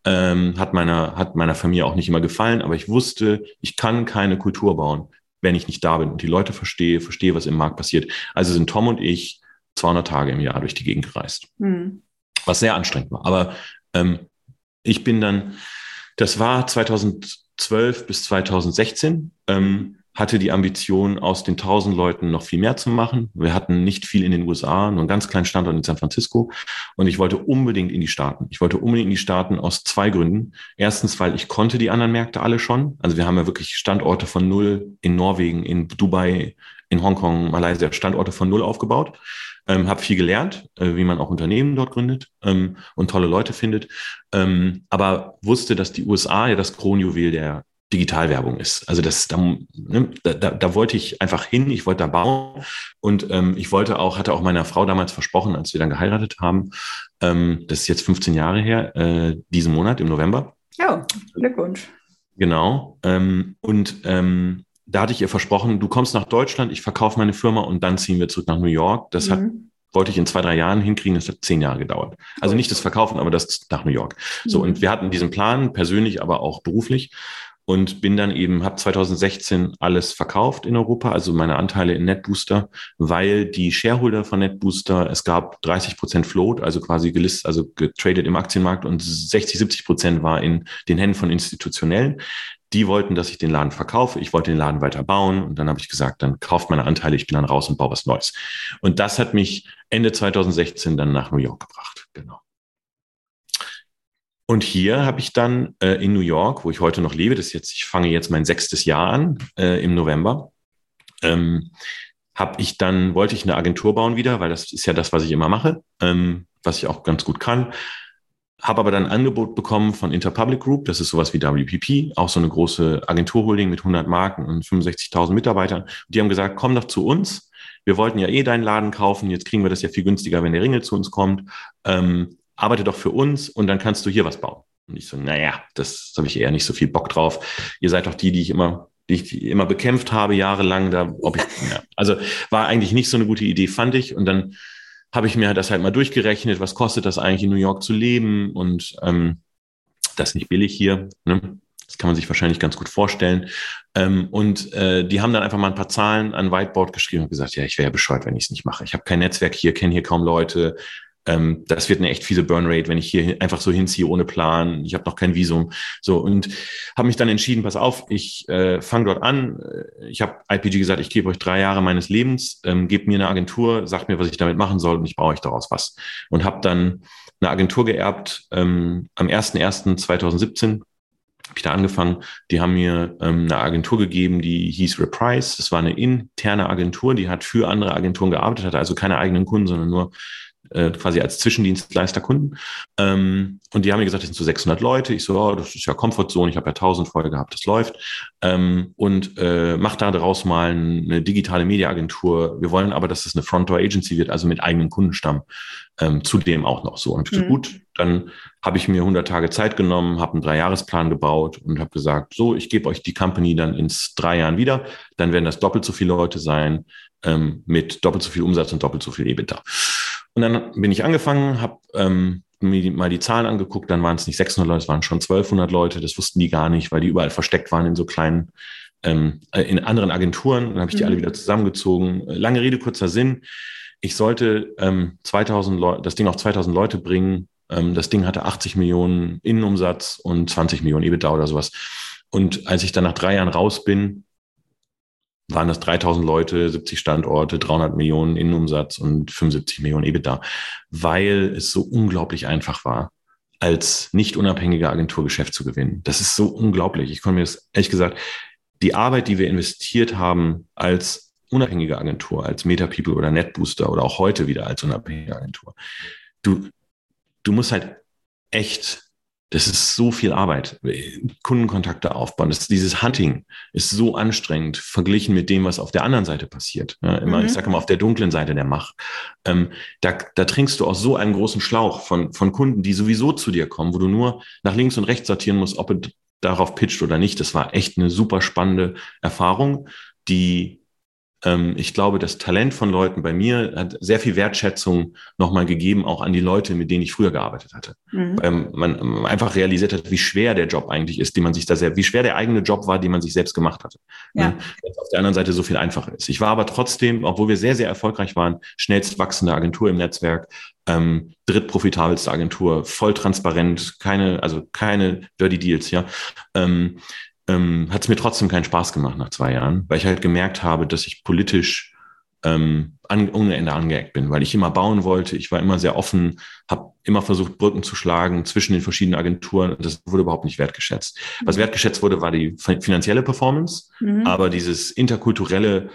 ähm, hat meiner hat meiner Familie auch nicht immer gefallen, aber ich wusste, ich kann keine Kultur bauen, wenn ich nicht da bin und die Leute verstehe, verstehe, was im Markt passiert. Also sind Tom und ich 200 Tage im Jahr durch die Gegend gereist, hm. was sehr anstrengend war. Aber ähm, ich bin dann, das war 2012 bis 2016, ähm, hatte die Ambition, aus den 1000 Leuten noch viel mehr zu machen. Wir hatten nicht viel in den USA, nur einen ganz kleinen Standort in San Francisco. Und ich wollte unbedingt in die Staaten. Ich wollte unbedingt in die Staaten aus zwei Gründen. Erstens, weil ich konnte die anderen Märkte alle schon. Also wir haben ja wirklich Standorte von null in Norwegen, in Dubai, in Hongkong, Malaysia, Standorte von null aufgebaut ähm, habe viel gelernt, äh, wie man auch Unternehmen dort gründet ähm, und tolle Leute findet, ähm, aber wusste, dass die USA ja das Kronjuwel der Digitalwerbung ist. Also das, da, ne, da, da wollte ich einfach hin, ich wollte da bauen und ähm, ich wollte auch, hatte auch meiner Frau damals versprochen, als wir dann geheiratet haben, ähm, das ist jetzt 15 Jahre her, äh, diesen Monat im November. Ja, Glückwunsch. Genau. Ähm, und ähm, da hatte ich ihr versprochen, du kommst nach Deutschland, ich verkaufe meine Firma und dann ziehen wir zurück nach New York. Das mhm. hat, wollte ich in zwei, drei Jahren hinkriegen, das hat zehn Jahre gedauert. Also nicht das Verkaufen, aber das nach New York. So, mhm. und wir hatten diesen Plan, persönlich, aber auch beruflich. Und bin dann eben, habe 2016 alles verkauft in Europa, also meine Anteile in NetBooster, weil die Shareholder von NetBooster, es gab 30 Prozent Float, also quasi gelistet, also getradet im Aktienmarkt und 60, 70 Prozent war in den Händen von Institutionellen. Die wollten, dass ich den Laden verkaufe. Ich wollte den Laden weiter bauen. Und dann habe ich gesagt, dann kauft meine Anteile, ich bin dann raus und baue was Neues. Und das hat mich Ende 2016 dann nach New York gebracht. Genau. Und hier habe ich dann äh, in New York, wo ich heute noch lebe, das jetzt, ich fange jetzt mein sechstes Jahr an äh, im November, ähm, habe ich dann, wollte ich eine Agentur bauen wieder, weil das ist ja das, was ich immer mache, ähm, was ich auch ganz gut kann. Habe aber dann ein Angebot bekommen von Interpublic Group, das ist sowas wie WPP, auch so eine große Agenturholding mit 100 Marken und 65.000 Mitarbeitern. Die haben gesagt, komm doch zu uns. Wir wollten ja eh deinen Laden kaufen, jetzt kriegen wir das ja viel günstiger, wenn der Ringel zu uns kommt. Ähm, arbeite doch für uns und dann kannst du hier was bauen. Und ich so, naja, das habe ich eher nicht so viel Bock drauf. Ihr seid doch die, die ich immer, die ich immer bekämpft habe, jahrelang. Da, ob ich, ja. Also war eigentlich nicht so eine gute Idee, fand ich. Und dann habe ich mir das halt mal durchgerechnet, was kostet das eigentlich in New York zu leben und ähm, das ist nicht billig hier. Ne? Das kann man sich wahrscheinlich ganz gut vorstellen. Ähm, und äh, die haben dann einfach mal ein paar Zahlen an Whiteboard geschrieben und gesagt, ja, ich wäre ja bescheuert, wenn ich es nicht mache. Ich habe kein Netzwerk hier, kenne hier kaum Leute, ähm, das wird eine echt fiese Burnrate, wenn ich hier einfach so hinziehe ohne Plan. Ich habe noch kein Visum. So und habe mich dann entschieden, pass auf, ich äh, fange dort an. Äh, ich habe IPG gesagt, ich gebe euch drei Jahre meines Lebens, ähm, gebt mir eine Agentur, sagt mir, was ich damit machen soll und ich baue euch daraus was. Und habe dann eine Agentur geerbt ähm, am 01.01.2017 habe ich da angefangen. Die haben mir ähm, eine Agentur gegeben, die hieß Reprise. Das war eine interne Agentur, die hat für andere Agenturen gearbeitet, hatte also keine eigenen Kunden, sondern nur äh, quasi als Zwischendienstleister Kunden. Ähm, und die haben mir gesagt, das sind so 600 Leute. Ich so, oh, das ist ja Comfortzone, ich habe ja 1000 vorher gehabt, das läuft. Ähm, und äh, mach da daraus mal eine digitale Mediaagentur. Wir wollen aber, dass es eine Front Door Agency wird, also mit eigenem Kundenstamm. Ähm, zudem auch noch so. Und mhm. gut, dann habe ich mir 100 Tage Zeit genommen, habe einen Dreijahresplan gebaut und habe gesagt, so, ich gebe euch die Company dann ins drei Jahren wieder. Dann werden das doppelt so viele Leute sein ähm, mit doppelt so viel Umsatz und doppelt so viel EBITDA. Und dann bin ich angefangen, habe ähm, mir mal die Zahlen angeguckt, dann waren es nicht 600 Leute, es waren schon 1200 Leute, das wussten die gar nicht, weil die überall versteckt waren in so kleinen, ähm, äh, in anderen Agenturen. Dann habe ich die mhm. alle wieder zusammengezogen. Lange Rede, kurzer Sinn. Ich sollte ähm, 2000 Leute, das Ding auf 2000 Leute bringen. Ähm, das Ding hatte 80 Millionen Innenumsatz und 20 Millionen EBITDA oder sowas. Und als ich dann nach drei Jahren raus bin, waren das 3000 Leute, 70 Standorte, 300 Millionen Innenumsatz und 75 Millionen EBITDA, weil es so unglaublich einfach war, als nicht unabhängige Agenturgeschäft zu gewinnen. Das ist so unglaublich. Ich konnte mir das, ehrlich gesagt, die Arbeit, die wir investiert haben als unabhängige Agentur, als MetaPeople oder NetBooster oder auch heute wieder als unabhängige Agentur, du, du musst halt echt das ist so viel Arbeit. Kundenkontakte aufbauen. Das, dieses Hunting ist so anstrengend verglichen mit dem, was auf der anderen Seite passiert. Ja, immer, mhm. ich sage immer, auf der dunklen Seite der Macht. Ähm, da, da trinkst du aus so einem großen Schlauch von, von Kunden, die sowieso zu dir kommen, wo du nur nach links und rechts sortieren musst, ob es darauf pitcht oder nicht. Das war echt eine super spannende Erfahrung, die ich glaube, das Talent von Leuten bei mir hat sehr viel Wertschätzung nochmal gegeben, auch an die Leute, mit denen ich früher gearbeitet hatte. Mhm. Weil man einfach realisiert hat, wie schwer der Job eigentlich ist, den man sich da sehr, wie schwer der eigene Job war, den man sich selbst gemacht hatte. Ja. Jetzt auf der anderen Seite so viel einfacher ist. Ich war aber trotzdem, obwohl wir sehr, sehr erfolgreich waren, schnellst wachsende Agentur im Netzwerk, ähm, drittprofitabelste Agentur, voll transparent, keine, also keine Dirty Deals, ja. Ähm, ähm, hat es mir trotzdem keinen Spaß gemacht nach zwei Jahren, weil ich halt gemerkt habe, dass ich politisch ähm, an, ohne Ende angeeckt bin, weil ich immer bauen wollte. Ich war immer sehr offen, habe immer versucht, Brücken zu schlagen zwischen den verschiedenen Agenturen. Das wurde überhaupt nicht wertgeschätzt. Was mhm. wertgeschätzt wurde, war die finanzielle Performance, mhm. aber dieses interkulturelle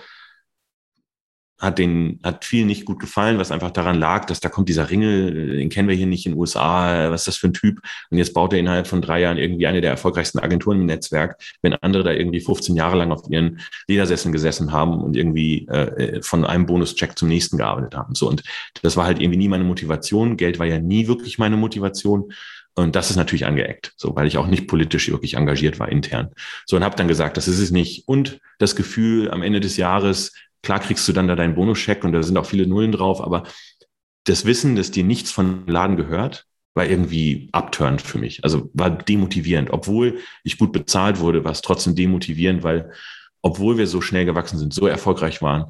hat den, hat vielen nicht gut gefallen, was einfach daran lag, dass da kommt dieser Ringel, den kennen wir hier nicht in den USA, was ist das für ein Typ? Und jetzt baut er innerhalb von drei Jahren irgendwie eine der erfolgreichsten Agenturen im Netzwerk, wenn andere da irgendwie 15 Jahre lang auf ihren Ledersesseln gesessen haben und irgendwie äh, von einem Bonuscheck zum nächsten gearbeitet haben. So, und das war halt irgendwie nie meine Motivation. Geld war ja nie wirklich meine Motivation. Und das ist natürlich angeeckt, so weil ich auch nicht politisch wirklich engagiert war intern. So und habe dann gesagt, das ist es nicht. Und das Gefühl am Ende des Jahres, Klar kriegst du dann da deinen Bonuscheck und da sind auch viele Nullen drauf, aber das Wissen, dass dir nichts von Laden gehört, war irgendwie abturnt für mich. Also war demotivierend. Obwohl ich gut bezahlt wurde, war es trotzdem demotivierend, weil obwohl wir so schnell gewachsen sind, so erfolgreich waren,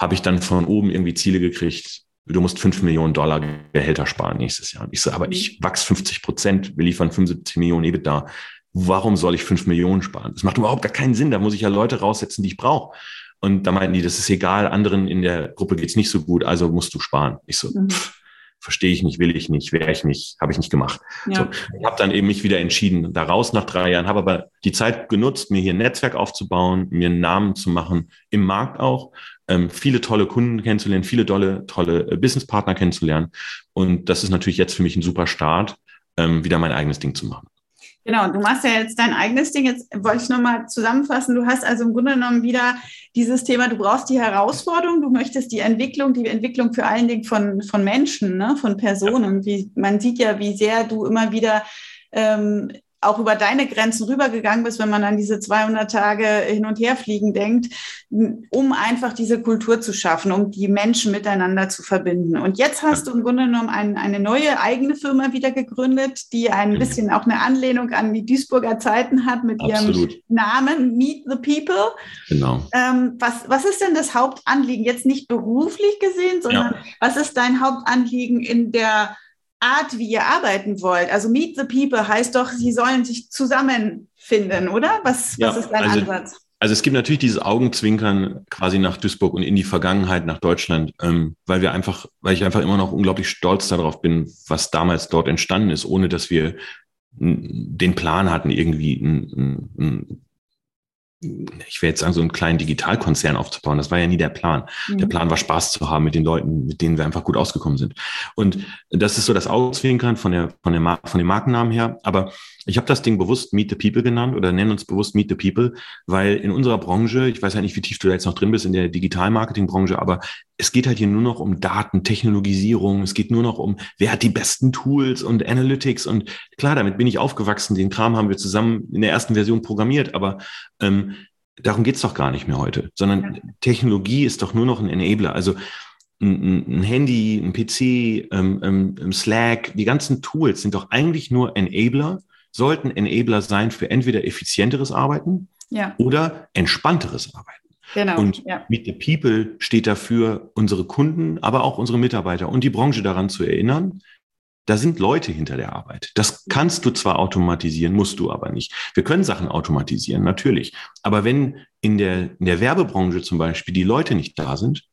habe ich dann von oben irgendwie Ziele gekriegt. Du musst fünf Millionen Dollar Gehälter sparen nächstes Jahr. Und ich so, aber ich wachse 50 Prozent, wir liefern 75 Millionen EBITDA. Warum soll ich fünf Millionen sparen? Das macht überhaupt gar keinen Sinn. Da muss ich ja Leute raussetzen, die ich brauche. Und da meinten die, das ist egal, anderen in der Gruppe geht's nicht so gut, also musst du sparen. Ich so, mhm. pff, verstehe ich nicht, will ich nicht, wäre ich nicht, habe ich nicht gemacht. Ja. So, ich habe dann eben mich wieder entschieden, da raus nach drei Jahren, habe aber die Zeit genutzt, mir hier ein Netzwerk aufzubauen, mir einen Namen zu machen, im Markt auch, ähm, viele tolle Kunden kennenzulernen, viele tolle, tolle äh, Businesspartner kennenzulernen. Und das ist natürlich jetzt für mich ein super Start, ähm, wieder mein eigenes Ding zu machen. Genau, du machst ja jetzt dein eigenes Ding. Jetzt wollte ich nochmal zusammenfassen. Du hast also im Grunde genommen wieder dieses Thema, du brauchst die Herausforderung, du möchtest die Entwicklung, die Entwicklung vor allen Dingen von, von Menschen, ne, von Personen. Wie, man sieht ja, wie sehr du immer wieder ähm, auch über deine Grenzen rübergegangen bist, wenn man an diese 200 Tage hin und her fliegen denkt, um einfach diese Kultur zu schaffen, um die Menschen miteinander zu verbinden. Und jetzt hast du im Grunde genommen ein, eine neue eigene Firma wieder gegründet, die ein genau. bisschen auch eine Anlehnung an die Duisburger Zeiten hat mit Absolut. ihrem Namen Meet the People. Genau. Ähm, was, was ist denn das Hauptanliegen? Jetzt nicht beruflich gesehen, sondern ja. was ist dein Hauptanliegen in der Art, wie ihr arbeiten wollt. Also Meet the People heißt doch, sie sollen sich zusammenfinden, oder? Was, ja, was ist dein also, Ansatz? Also es gibt natürlich dieses Augenzwinkern quasi nach Duisburg und in die Vergangenheit nach Deutschland, ähm, weil wir einfach, weil ich einfach immer noch unglaublich stolz darauf bin, was damals dort entstanden ist, ohne dass wir den Plan hatten, irgendwie ein, ein, ich will jetzt sagen, so einen kleinen Digitalkonzern aufzubauen. Das war ja nie der Plan. Mhm. Der Plan war Spaß zu haben mit den Leuten, mit denen wir einfach gut ausgekommen sind. Und das ist so das Auswinkeln von der, von der, von dem Markennamen her. Aber ich habe das Ding bewusst Meet the People genannt oder nennen uns bewusst Meet the People, weil in unserer Branche, ich weiß ja nicht, wie tief du da jetzt noch drin bist in der Digital-Marketing-Branche, aber es geht halt hier nur noch um Daten, Technologisierung. Es geht nur noch um, wer hat die besten Tools und Analytics. Und klar, damit bin ich aufgewachsen. Den Kram haben wir zusammen in der ersten Version programmiert. Aber ähm, darum geht's doch gar nicht mehr heute, sondern ja. Technologie ist doch nur noch ein Enabler. Also ein, ein Handy, ein PC, ähm, ähm, Slack, die ganzen Tools sind doch eigentlich nur Enabler, sollten Enabler sein für entweder effizienteres Arbeiten ja. oder entspannteres Arbeiten. Genau, und ja. Meet the People steht dafür, unsere Kunden, aber auch unsere Mitarbeiter und die Branche daran zu erinnern, da sind Leute hinter der Arbeit. Das kannst du zwar automatisieren, musst du aber nicht. Wir können Sachen automatisieren, natürlich. Aber wenn in der, in der Werbebranche zum Beispiel die Leute nicht da sind,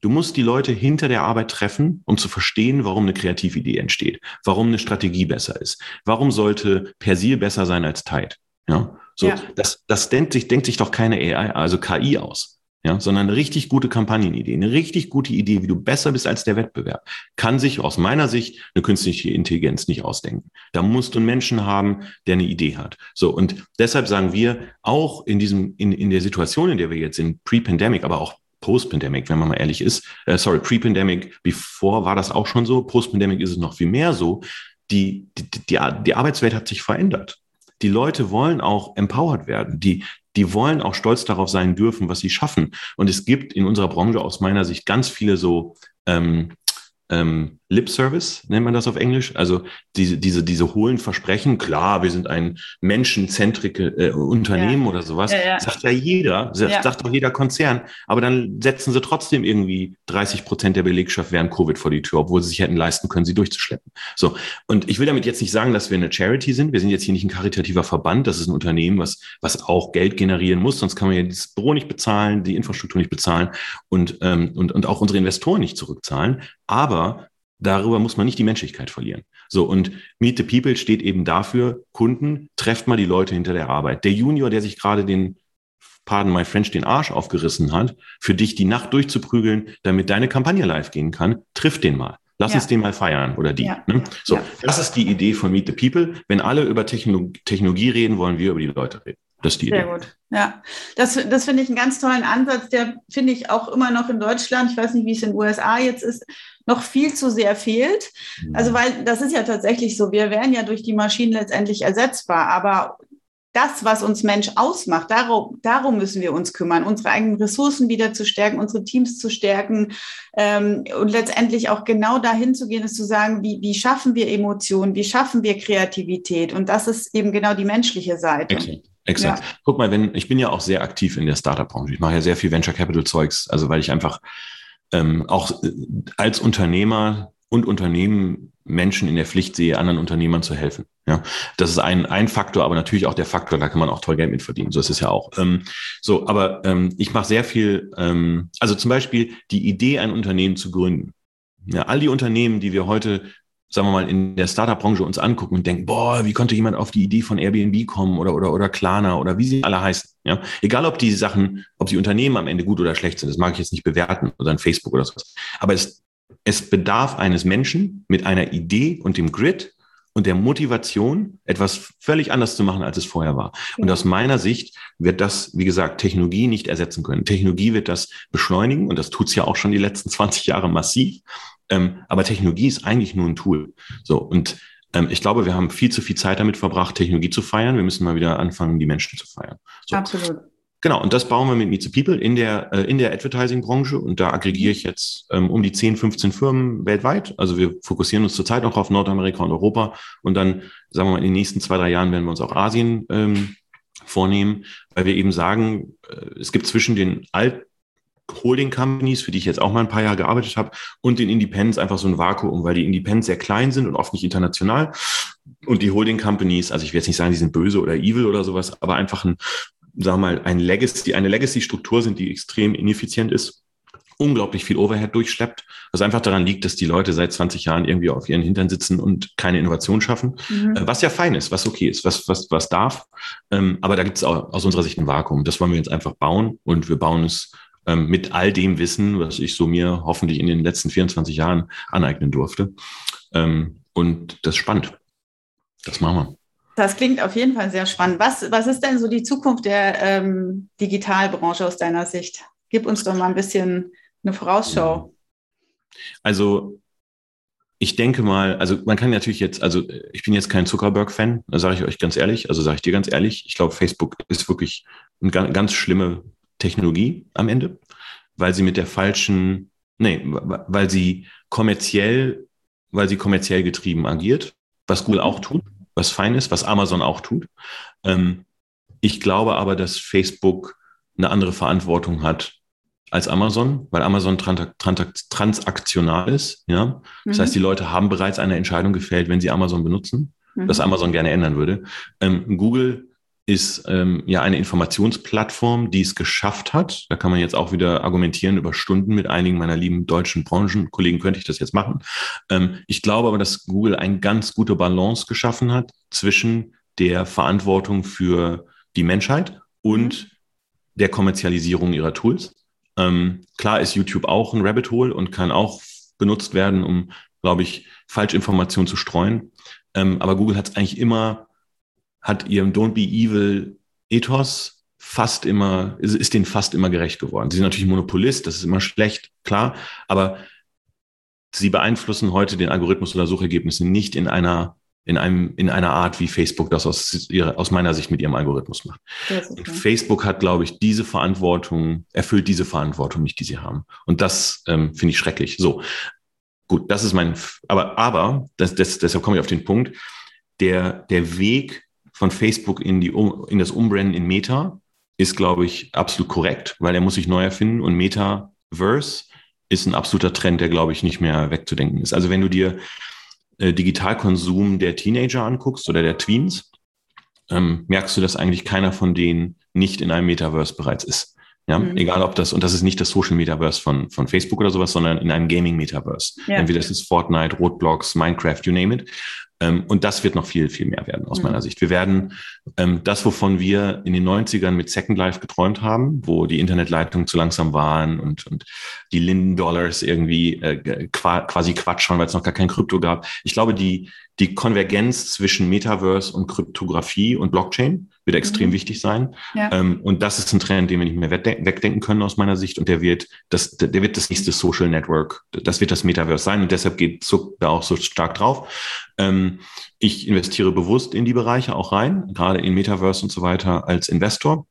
du musst die Leute hinter der Arbeit treffen, um zu verstehen, warum eine Kreatividee entsteht, warum eine Strategie besser ist, warum sollte Persil besser sein als Tide. Ja, so, ja. das, das denkt sich, denkt sich doch keine AI, also KI aus ja, sondern eine richtig gute Kampagnenidee, eine richtig gute Idee, wie du besser bist als der Wettbewerb, kann sich aus meiner Sicht eine künstliche Intelligenz nicht ausdenken. Da musst du einen Menschen haben, der eine Idee hat. So, und deshalb sagen wir, auch in diesem, in, in der Situation, in der wir jetzt sind, pre-pandemic, aber auch Post-Pandemic, wenn man mal ehrlich ist, äh, sorry, Pre-Pandemic, bevor war das auch schon so, Post-Pandemic ist es noch viel mehr so, die, die, die, die Arbeitswelt hat sich verändert. Die Leute wollen auch empowered werden. Die, die wollen auch stolz darauf sein dürfen, was sie schaffen. Und es gibt in unserer Branche aus meiner Sicht ganz viele so ähm, ähm, Lip Service, nennt man das auf Englisch. Also diese, diese, diese hohlen Versprechen, klar, wir sind ein menschenzentrike äh, Unternehmen ja. oder sowas, ja, ja. sagt ja jeder, sagt, sagt auch jeder Konzern. Aber dann setzen sie trotzdem irgendwie 30 Prozent der Belegschaft während Covid vor die Tür, obwohl sie sich hätten leisten können, sie durchzuschleppen. So. Und ich will damit jetzt nicht sagen, dass wir eine Charity sind. Wir sind jetzt hier nicht ein karitativer Verband. Das ist ein Unternehmen, was, was auch Geld generieren muss. Sonst kann man ja das Büro nicht bezahlen, die Infrastruktur nicht bezahlen und, ähm, und, und auch unsere Investoren nicht zurückzahlen. Aber darüber muss man nicht die Menschlichkeit verlieren. So, und Meet the People steht eben dafür, Kunden, trefft mal die Leute hinter der Arbeit. Der Junior, der sich gerade den, pardon my French, den Arsch aufgerissen hat, für dich die Nacht durchzuprügeln, damit deine Kampagne live gehen kann, trifft den mal. Lass ja. uns den mal feiern oder die. Ja. Ne? So, ja. das ist die Idee von Meet the People. Wenn alle über Techno Technologie reden, wollen wir über die Leute reden. Das ist die Sehr Idee. gut. Ja, das, das finde ich einen ganz tollen Ansatz. Der finde ich auch immer noch in Deutschland, ich weiß nicht, wie es in den USA jetzt ist, noch viel zu sehr fehlt. Mhm. Also, weil das ist ja tatsächlich so, wir werden ja durch die Maschinen letztendlich ersetzbar, aber das, was uns Mensch ausmacht, darum, darum müssen wir uns kümmern, unsere eigenen Ressourcen wieder zu stärken, unsere Teams zu stärken ähm, und letztendlich auch genau dahin zu gehen, ist zu sagen, wie, wie schaffen wir Emotionen, wie schaffen wir Kreativität und das ist eben genau die menschliche Seite. Okay. Exakt. Ja. Guck mal, wenn ich bin ja auch sehr aktiv in der Startup-Branche. Ich mache ja sehr viel Venture Capital Zeugs, also weil ich einfach ähm, auch äh, als Unternehmer und Unternehmen Menschen in der Pflicht sehe, anderen Unternehmern zu helfen. Ja, das ist ein, ein Faktor, aber natürlich auch der Faktor, da kann man auch toll Geld mit verdienen. So ist es ja auch. Ähm, so, aber ähm, ich mache sehr viel, ähm, also zum Beispiel die Idee, ein Unternehmen zu gründen, Ja, all die Unternehmen, die wir heute sagen wir mal, in der Startup-Branche uns angucken und denken, boah, wie konnte jemand auf die Idee von Airbnb kommen oder, oder, oder Klarna oder wie sie alle heißen. Ja? Egal, ob die Sachen, ob die Unternehmen am Ende gut oder schlecht sind, das mag ich jetzt nicht bewerten oder ein Facebook oder sowas. Aber es, es bedarf eines Menschen mit einer Idee und dem Grid und der Motivation, etwas völlig anders zu machen, als es vorher war. Und aus meiner Sicht wird das, wie gesagt, Technologie nicht ersetzen können. Technologie wird das beschleunigen und das tut es ja auch schon die letzten 20 Jahre massiv. Ähm, aber Technologie ist eigentlich nur ein Tool. So, und ähm, ich glaube, wir haben viel zu viel Zeit damit verbracht, Technologie zu feiern. Wir müssen mal wieder anfangen, die Menschen zu feiern. So. Absolut. Genau, und das bauen wir mit Meet the People in der, äh, in der Advertising-Branche. Und da aggregiere ich jetzt ähm, um die 10, 15 Firmen weltweit. Also wir fokussieren uns zurzeit noch auf Nordamerika und Europa. Und dann, sagen wir mal, in den nächsten zwei, drei Jahren werden wir uns auch Asien ähm, vornehmen, weil wir eben sagen, äh, es gibt zwischen den alt Holding Companies, für die ich jetzt auch mal ein paar Jahre gearbeitet habe, und den Independents einfach so ein Vakuum, weil die Independents sehr klein sind und oft nicht international. Und die Holding Companies, also ich will jetzt nicht sagen, die sind böse oder evil oder sowas, aber einfach ein, sagen wir mal, ein Legacy, eine Legacy-Struktur sind, die extrem ineffizient ist, unglaublich viel Overhead durchschleppt, was einfach daran liegt, dass die Leute seit 20 Jahren irgendwie auf ihren Hintern sitzen und keine Innovation schaffen, mhm. Äh, was ja fein ist, was okay ist, was, was, was darf. Ähm, aber da gibt es aus unserer Sicht ein Vakuum. Das wollen wir jetzt einfach bauen und wir bauen es ähm, mit all dem Wissen, was ich so mir hoffentlich in den letzten 24 Jahren aneignen durfte. Ähm, und das ist spannend. Das machen wir. Das klingt auf jeden Fall sehr spannend. Was, was ist denn so die Zukunft der ähm, Digitalbranche aus deiner Sicht? Gib uns doch mal ein bisschen eine Vorausschau. Also ich denke mal, also man kann natürlich jetzt, also ich bin jetzt kein Zuckerberg-Fan, sage ich euch ganz ehrlich, also sage ich dir ganz ehrlich, ich glaube, Facebook ist wirklich eine ganz, ganz schlimme Technologie am Ende, weil sie mit der falschen, nee, weil sie kommerziell, weil sie kommerziell getrieben agiert, was Google auch tut, was fein ist, was Amazon auch tut. Ähm, ich glaube aber, dass Facebook eine andere Verantwortung hat als Amazon, weil Amazon transaktional ist. Ja? Das mhm. heißt, die Leute haben bereits eine Entscheidung gefällt, wenn sie Amazon benutzen, mhm. was Amazon gerne ändern würde. Ähm, Google ist ähm, ja eine Informationsplattform, die es geschafft hat. Da kann man jetzt auch wieder argumentieren über Stunden mit einigen meiner lieben deutschen Branchenkollegen könnte ich das jetzt machen. Ähm, ich glaube aber, dass Google eine ganz gute Balance geschaffen hat zwischen der Verantwortung für die Menschheit und der Kommerzialisierung ihrer Tools. Ähm, klar ist YouTube auch ein Rabbit Hole und kann auch benutzt werden, um, glaube ich, Falschinformationen zu streuen. Ähm, aber Google hat es eigentlich immer hat ihrem Don't Be Evil Ethos fast immer, ist, ist denen fast immer gerecht geworden. Sie sind natürlich Monopolist, das ist immer schlecht, klar, aber sie beeinflussen heute den Algorithmus oder Suchergebnisse nicht in einer in einem in einer Art, wie Facebook das aus ihrer, aus meiner Sicht mit ihrem Algorithmus macht. Und Facebook hat, glaube ich, diese Verantwortung erfüllt diese Verantwortung nicht, die sie haben. Und das ähm, finde ich schrecklich. So gut, das ist mein, aber aber das, das, deshalb komme ich auf den Punkt. Der der Weg von Facebook in, die, in das Umbranden in Meta ist, glaube ich, absolut korrekt, weil er muss sich neu erfinden und Metaverse ist ein absoluter Trend, der, glaube ich, nicht mehr wegzudenken ist. Also wenn du dir äh, Digitalkonsum der Teenager anguckst oder der Tweens, ähm, merkst du, dass eigentlich keiner von denen nicht in einem Metaverse bereits ist. Ja, mhm. egal ob das, und das ist nicht das Social Metaverse von, von Facebook oder sowas, sondern in einem Gaming Metaverse. Ja. Entweder es ist Fortnite, Roblox, Minecraft, you name it. Ähm, und das wird noch viel, viel mehr werden aus mhm. meiner Sicht. Wir werden ähm, das, wovon wir in den 90ern mit Second Life geträumt haben, wo die Internetleitungen zu langsam waren und, und die Linden-Dollars irgendwie äh, quasi Quatsch waren, weil es noch gar kein Krypto gab. Ich glaube, die, die Konvergenz zwischen Metaverse und Kryptographie und Blockchain wird extrem mhm. wichtig sein. Ja. Ähm, und das ist ein Trend, den wir nicht mehr wegdenken können aus meiner Sicht. Und der wird das, der wird das nächste Social Network. Das wird das Metaverse sein. Und deshalb geht Zuck da auch so stark drauf. Ähm, ich investiere bewusst in die Bereiche auch rein, gerade in Metaverse und so weiter als Investor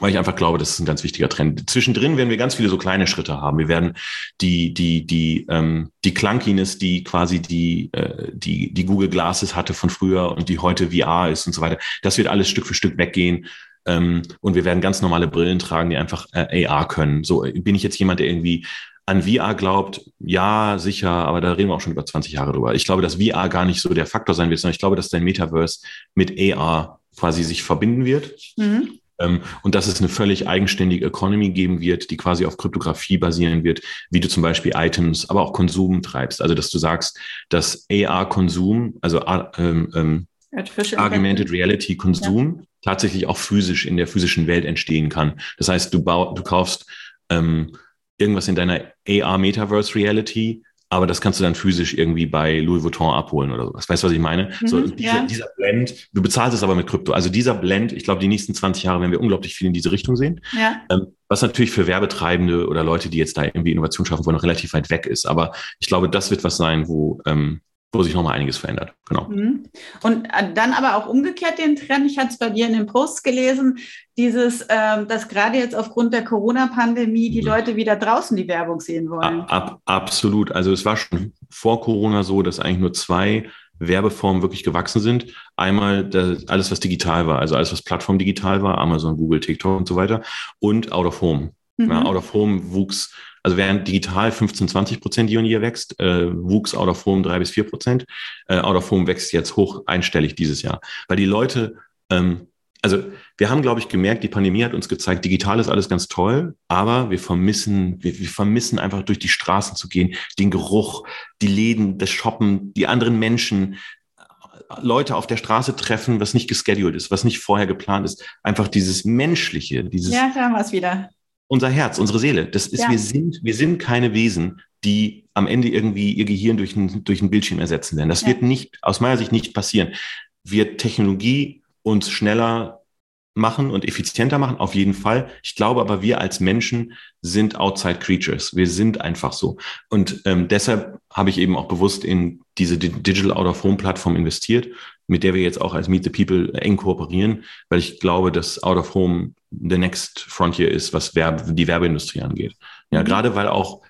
weil ich einfach glaube, das ist ein ganz wichtiger Trend. Zwischendrin werden wir ganz viele so kleine Schritte haben. Wir werden die, die, die, ähm, die Clunkiness, die quasi die, äh, die, die Google Glasses hatte von früher und die heute VR ist und so weiter, das wird alles Stück für Stück weggehen. Ähm, und wir werden ganz normale Brillen tragen, die einfach äh, AR können. So bin ich jetzt jemand, der irgendwie an VR glaubt, ja, sicher, aber da reden wir auch schon über 20 Jahre drüber. Ich glaube, dass VR gar nicht so der Faktor sein wird, sondern ich glaube, dass dein Metaverse mit AR quasi sich verbinden wird. Mhm Ähm, und dass es eine völlig eigenständige Economy geben wird, die quasi auf Kryptographie basieren wird, wie du zum Beispiel Items, aber auch Konsum treibst. Also dass du sagst, dass AR-Konsum, also äh, ähm, ähm, Augmented Reality Konsum ja. tatsächlich auch physisch in der physischen Welt entstehen kann. Das heißt, du, du kaufst ähm, irgendwas in deiner AR Metaverse Reality, aber das kannst du dann physisch irgendwie bei Louis Vuitton abholen oder sowas. Weißt du, was ich meine? Mhm, so, dieser, ja. dieser Blend, du bezahlst es aber mit Krypto. Also dieser Blend, ich glaube, die nächsten 20 Jahre werden wir unglaublich viel in diese Richtung sehen. Ja. Ähm, was natürlich für Werbetreibende oder Leute, die jetzt da irgendwie Innovation schaffen wollen, noch relativ weit weg ist. Aber ich glaube, das wird was sein, wo ähm, wo sich nochmal einiges verändert. Genau. Mhm. Und äh, dann aber auch umgekehrt den Trend, ich hatte es bei dir in den Posts gelesen, dieses, ähm, dass gerade jetzt aufgrund der Corona-Pandemie die mhm. Leute wieder draußen die Werbung sehen wollen. Ab, absolut. Also es war schon vor Corona so, dass eigentlich nur zwei Werbeformen wirklich gewachsen sind. Einmal das, alles, was digital war, also alles, was plattformdigital war, Amazon, Google, TikTok und so weiter, und Out of Home. Mhm. Ja, Out of Home wuchs also während digital 15, 20 Prozent year on year wächst, äh, wuchs Out of Home drei bis vier Prozent. Äh, Out of Home wächst jetzt hoch einstellig dieses Jahr, weil die Leute, ähm, also wir haben, glaube ich, gemerkt, die Pandemie hat uns gezeigt, digital ist alles ganz toll, aber wir vermissen, wir, wir vermissen einfach durch die Straßen zu gehen, den Geruch, die Läden, das Shoppen, die anderen Menschen, Leute auf der Straße treffen, was nicht gescheduled ist, was nicht vorher geplant ist. Einfach dieses Menschliche, dieses. Ja, da haben wir es wieder unser Herz, unsere Seele. Das ist, ja. wir sind, wir sind keine Wesen, die am Ende irgendwie ihr Gehirn durch ein, durch ein Bildschirm ersetzen werden. Das ja. wird nicht, aus meiner Sicht nicht passieren. Wird Technologie uns schneller machen und effizienter machen, auf jeden Fall. Ich glaube aber, wir als Menschen sind Outside Creatures. Wir sind einfach so. Und ähm, deshalb habe ich eben auch bewusst in diese Digital Out of Home Plattform investiert, mit der wir jetzt auch als Meet the People eng kooperieren, weil ich glaube, dass Out of Home the next frontier ist, was Werbe, die Werbeindustrie angeht. Ja, mhm. gerade weil auch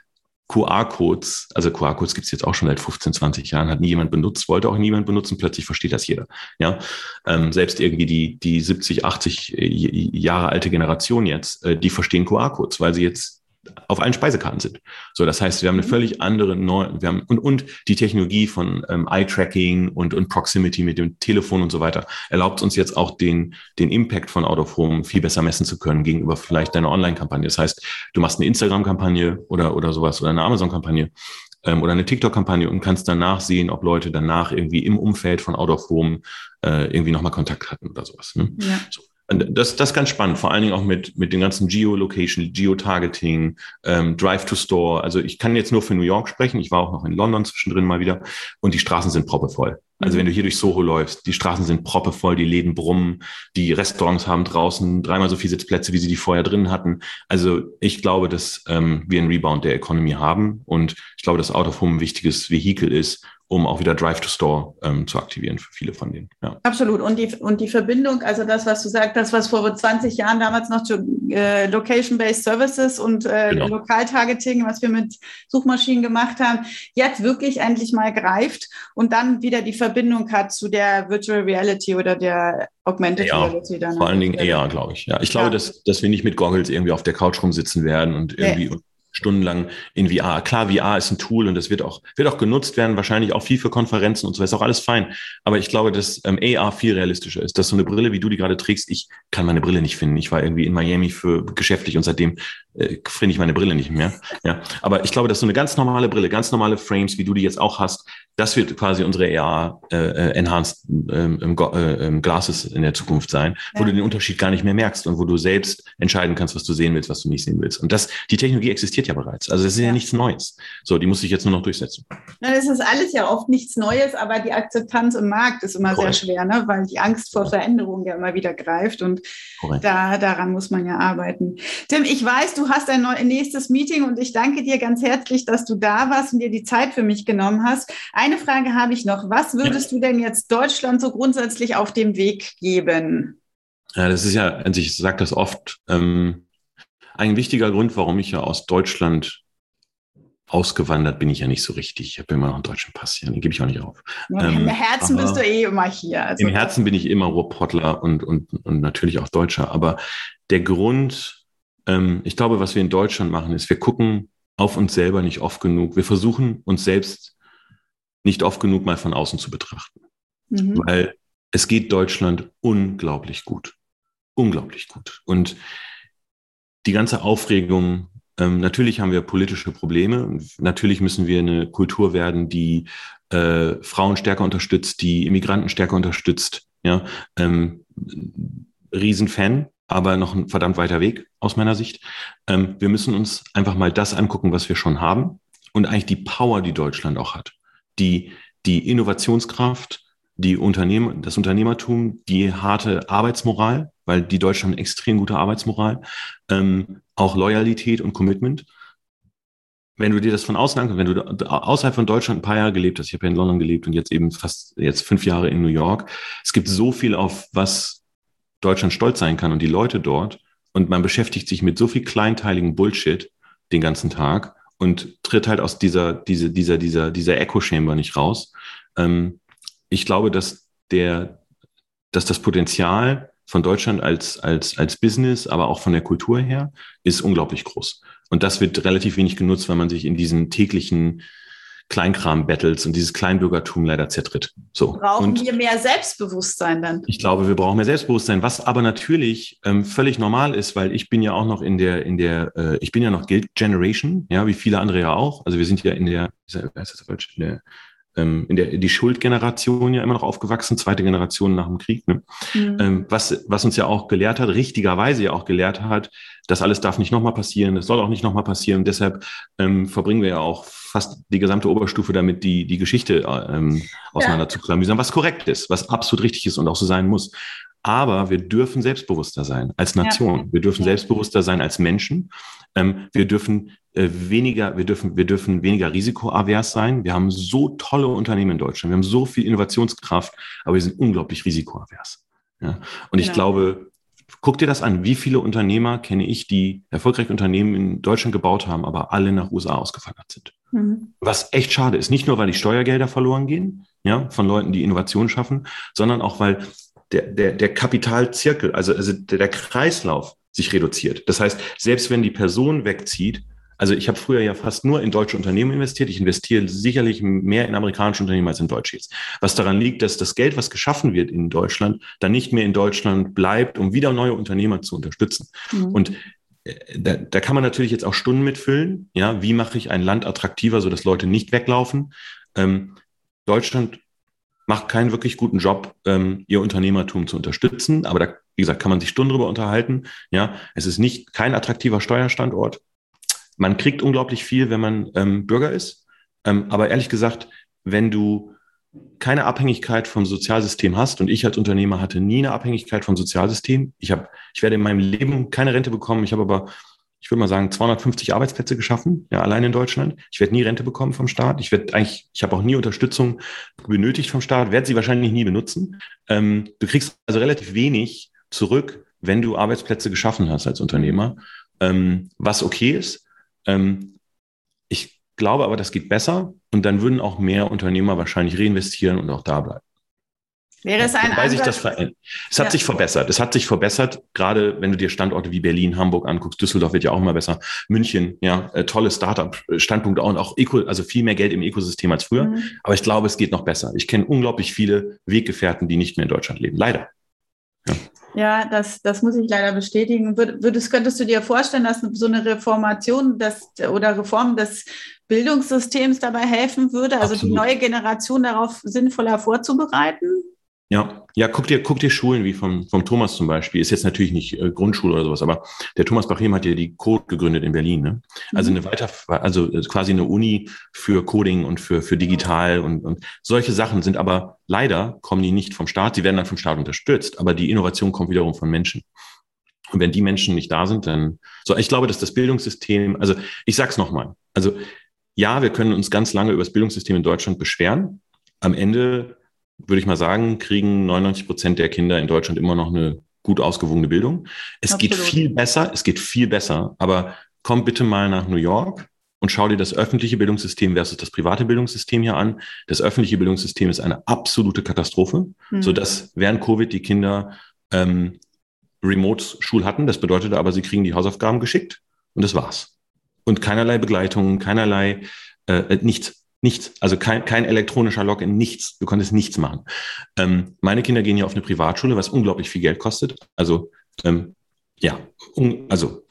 QR-Codes, also QR-Codes gibt es jetzt auch schon seit 15, 20 Jahren, hat nie jemand benutzt, wollte auch niemand benutzen, plötzlich versteht das jeder. Ja, ähm, selbst irgendwie die, die 70, 80 Jahre alte Generation jetzt, äh, die verstehen QR-Codes, weil sie jetzt auf allen Speisekarten sind. So, das heißt, wir haben eine mhm. völlig andere neue, wir haben und, und die Technologie von ähm, Eye-Tracking und, und Proximity mit dem Telefon und so weiter erlaubt uns jetzt auch den, den Impact von Out of Home viel besser messen zu können gegenüber vielleicht deiner Online-Kampagne. Das heißt, du machst eine Instagram-Kampagne oder, oder sowas oder eine Amazon-Kampagne ähm, oder eine TikTok-Kampagne und kannst danach sehen, ob Leute danach irgendwie im Umfeld von Out of Home äh, irgendwie nochmal Kontakt hatten oder sowas. Ne? Ja. So. Das, das ist ganz spannend, vor allen Dingen auch mit, mit den ganzen Geolocation, Geotargeting, ähm, Drive to Store. Also ich kann jetzt nur für New York sprechen. Ich war auch noch in London zwischendrin mal wieder und die Straßen sind proppevoll. Also mhm. wenn du hier durch Soho läufst, die Straßen sind proppevoll, die Läden brummen, die Restaurants haben draußen dreimal so viele Sitzplätze, wie sie die vorher drin hatten. Also ich glaube, dass ähm, wir einen Rebound der Economy haben und ich glaube, dass Out of Home ein wichtiges Vehikel ist, um auch wieder Drive to Store ähm, zu aktivieren für viele von denen. Ja. Absolut. Und die, und die Verbindung, also das, was du sagst, das, was vor 20 Jahren damals noch zu äh, Location-Based Services und äh, genau. Lokaltargeting, was wir mit Suchmaschinen gemacht haben, jetzt wirklich endlich mal greift und dann wieder die Verbindung hat zu der Virtual Reality oder der Augmented ja, Reality. Dann vor allen Dingen eher, glaube ich. Ja, ich glaube, ja. dass, dass wir nicht mit Goggles irgendwie auf der Couch rumsitzen werden und irgendwie nee stundenlang in VR. Klar, VR ist ein Tool und das wird auch, wird auch genutzt werden, wahrscheinlich auch viel für Konferenzen und so, ist auch alles fein. Aber ich glaube, dass ähm, AR viel realistischer ist. Dass so eine Brille, wie du die gerade trägst, ich kann meine Brille nicht finden. Ich war irgendwie in Miami für geschäftlich und seitdem äh, finde ich meine Brille nicht mehr. Ja, aber ich glaube, dass so eine ganz normale Brille, ganz normale Frames, wie du die jetzt auch hast, das wird quasi unsere AR äh, äh, Enhanced ähm, äh, Glasses in der Zukunft sein, ja. wo du den Unterschied gar nicht mehr merkst und wo du selbst entscheiden kannst, was du sehen willst, was du nicht sehen willst. Und das, die Technologie existiert ja bereits. Also das ist ja, ja nichts Neues. So, die muss sich jetzt nur noch durchsetzen. Na, das ist alles ja oft nichts Neues, aber die Akzeptanz im Markt ist immer Correct. sehr schwer, ne? weil die Angst vor Veränderung ja immer wieder greift und da, daran muss man ja arbeiten. Tim, ich weiß, du hast ein nächstes Meeting und ich danke dir ganz herzlich, dass du da warst und dir die Zeit für mich genommen hast. Eine Frage habe ich noch. Was würdest ja. du denn jetzt Deutschland so grundsätzlich auf dem Weg geben? Ja, das ist ja, also ich sage das oft, ähm, ein wichtiger Grund, warum ich ja aus Deutschland ausgewandert bin ich ja nicht so richtig. Ich habe immer noch einen deutschen Pass hier, den gebe ich auch nicht auf. Ja, ähm, Im Herzen bist du eh immer hier. Also Im Herzen bin ich immer Ruhrpottler und, und, und natürlich auch Deutscher. Aber der Grund, ähm, ich glaube, was wir in Deutschland machen, ist, wir gucken auf uns selber nicht oft genug. Wir versuchen uns selbst nicht oft genug mal von außen zu betrachten. Mhm. Weil es geht Deutschland unglaublich gut. unglaublich gut. Und die ganze Aufregung, ähm, natürlich haben wir politische Probleme. Natürlich müssen wir eine Kultur werden, die äh, Frauen stärker unterstützt, die Immigranten stärker unterstützt. Ja, ähm, Riesenfan, aber noch ein verdammt weiter Weg aus meiner Sicht. Ähm, wir müssen uns einfach mal das angucken, was wir schon haben und eigentlich die Power, die Deutschland auch hat. Die, die Innovationskraft, die Unternehmen, das Unternehmertum, die harte Arbeitsmoral, weil die Deutschen haben extrem gute Arbeitsmoral, ähm, auch Loyalität und Commitment. Wenn du dir das von außen anguckst, wenn du außerhalb von Deutschland ein paar Jahre gelebt hast, ich habe ja in London gelebt und jetzt eben fast jetzt fünf Jahre in New York, es gibt so viel, auf was Deutschland stolz sein kann und die Leute dort und man beschäftigt sich mit so viel kleinteiligen Bullshit den ganzen Tag und tritt halt aus dieser, diese, dieser, dieser, dieser Echo-Chamber nicht raus. Ähm, ich glaube, dass der, dass das Potenzial von Deutschland als, als, als Business, aber auch von der Kultur her, ist unglaublich groß. Und das wird relativ wenig genutzt, weil man sich in diesen täglichen Kleinkram-Battles und dieses Kleinbürgertum leider zertritt. So. Brauchen und wir mehr Selbstbewusstsein dann? Ich glaube, wir brauchen mehr Selbstbewusstsein, was aber natürlich ähm, völlig normal ist, weil ich bin ja auch noch in der, in der, äh, ich bin ja noch Guild Generation, ja, wie viele andere ja auch. Also wir sind ja in der, ist das falsch, in der ähm, in der die Schuldgeneration ja immer noch aufgewachsen, zweite Generation nach dem Krieg, ne? Mhm. Ähm, was, was uns ja auch gelehrt hat, richtigerweise ja auch gelehrt hat, das alles darf nicht nochmal passieren, das soll auch nicht nochmal passieren. deshalb ähm, verbringen wir ja auch fast die gesamte Oberstufe damit, die, die Geschichte ähm, auseinander ja. zu klamüsern, was korrekt ist, was absolut richtig ist und auch so sein muss. Aber wir dürfen selbstbewusster sein als Nation. Ja. Wir dürfen ja. selbstbewusster sein als Menschen. Ähm, wir dürfen äh, weniger, wir dürfen, wir dürfen weniger risikoavers sein. Wir haben so tolle Unternehmen in Deutschland. Wir haben so viel Innovationskraft, aber wir sind unglaublich risikoavers. Ja? Und ich genau. glaube, guck dir das an. Wie viele Unternehmer kenne ich, die erfolgreich Unternehmen in Deutschland gebaut haben, aber alle nach USA ausgewandert sind? Mhm. Was echt schade ist. Nicht nur, weil die Steuergelder verloren gehen, ja, von Leuten, die Innovation schaffen, sondern auch, weil der, der, der Kapitalzirkel, also, also der Kreislauf sich reduziert. Das heißt, selbst wenn die Person wegzieht, also ich habe früher ja fast nur in deutsche Unternehmen investiert. Ich investiere sicherlich mehr in amerikanische Unternehmen als in deutsche jetzt. Was daran liegt, dass das Geld, was geschaffen wird in Deutschland, dann nicht mehr in Deutschland bleibt, um wieder neue Unternehmer zu unterstützen. Mhm. Und äh, da, da kann man natürlich jetzt auch Stunden mitfüllen. Ja, wie mache ich ein Land attraktiver, sodass Leute nicht weglaufen? Ähm, Deutschland macht keinen wirklich guten Job, ähm, ihr Unternehmertum zu unterstützen. Aber da, wie gesagt, kann man sich Stunden drüber unterhalten. Ja, es ist nicht kein attraktiver Steuerstandort. Man kriegt unglaublich viel, wenn man ähm, Bürger ist. Ähm, aber ehrlich gesagt, wenn du keine Abhängigkeit vom Sozialsystem hast und ich als Unternehmer hatte nie eine Abhängigkeit vom Sozialsystem. Ich habe, ich werde in meinem Leben keine Rente bekommen. Ich habe aber ich würde mal sagen, 250 Arbeitsplätze geschaffen, ja, allein in Deutschland. Ich werde nie Rente bekommen vom Staat. Ich werde eigentlich, ich habe auch nie Unterstützung benötigt vom Staat, werde sie wahrscheinlich nie benutzen. Ähm, du kriegst also relativ wenig zurück, wenn du Arbeitsplätze geschaffen hast als Unternehmer, ähm, was okay ist. Ähm, ich glaube aber, das geht besser und dann würden auch mehr Unternehmer wahrscheinlich reinvestieren und auch da bleiben. Wäre es ein Weil sich das verändert. Es hat ja. sich verbessert. Es hat sich verbessert, gerade wenn du dir Standorte wie Berlin, Hamburg anguckst. Düsseldorf wird ja auch immer besser. München, ja, äh, tolle Startup-Standpunkte und auch Eco, also viel mehr Geld im Ökosystem als früher. Mhm. Aber ich glaube, es geht noch besser. Ich kenne unglaublich viele Weggefährten, die nicht mehr in Deutschland leben. Leider. Ja. Ja, das, das muss ich leider bestätigen. Würdest, könntest du dir vorstellen, dass so eine Reformation des, oder Reform des Bildungssystems dabei helfen würde, also Absolut. die neue Generation darauf sinnvoller vorzubereiten? Ja, ja, guck dir, guck dir Schulen wie vom, vom Thomas zum Beispiel. Ist jetzt natürlich nicht äh, Grundschule oder sowas, aber der Thomas Bachim hat ja die Code gegründet in Berlin. Ne? Also mhm. eine weiter, also äh, quasi eine Uni für Coding und für, für digital und, und solche Sachen sind aber leider kommen die nicht vom Staat. Sie werden dann vom Staat unterstützt, aber die Innovation kommt wiederum von Menschen. Und wenn die Menschen nicht da sind, dann so. Ich glaube, dass das Bildungssystem, also ich sag's nochmal, also ja, wir können uns ganz lange über das Bildungssystem in Deutschland beschweren. Am Ende würde ich mal sagen, kriegen 99 Prozent der Kinder in Deutschland immer noch eine gut ausgewogene Bildung. Es Absolut. geht viel besser, es geht viel besser, aber komm bitte mal nach New York und schau dir das öffentliche Bildungssystem versus das private Bildungssystem hier an. Das öffentliche Bildungssystem ist eine absolute Katastrophe, mhm. sodass während Covid die Kinder ähm, Remote-Schul hatten. Das bedeutete aber, sie kriegen die Hausaufgaben geschickt und das war's. Und keinerlei Begleitung, keinerlei, äh, nichts. Nichts. Also kein, kein elektronischer Login, nichts. Du konntest nichts machen. Ähm, meine Kinder gehen ja auf eine Privatschule, was unglaublich viel Geld kostet. Also ähm, ja, un, also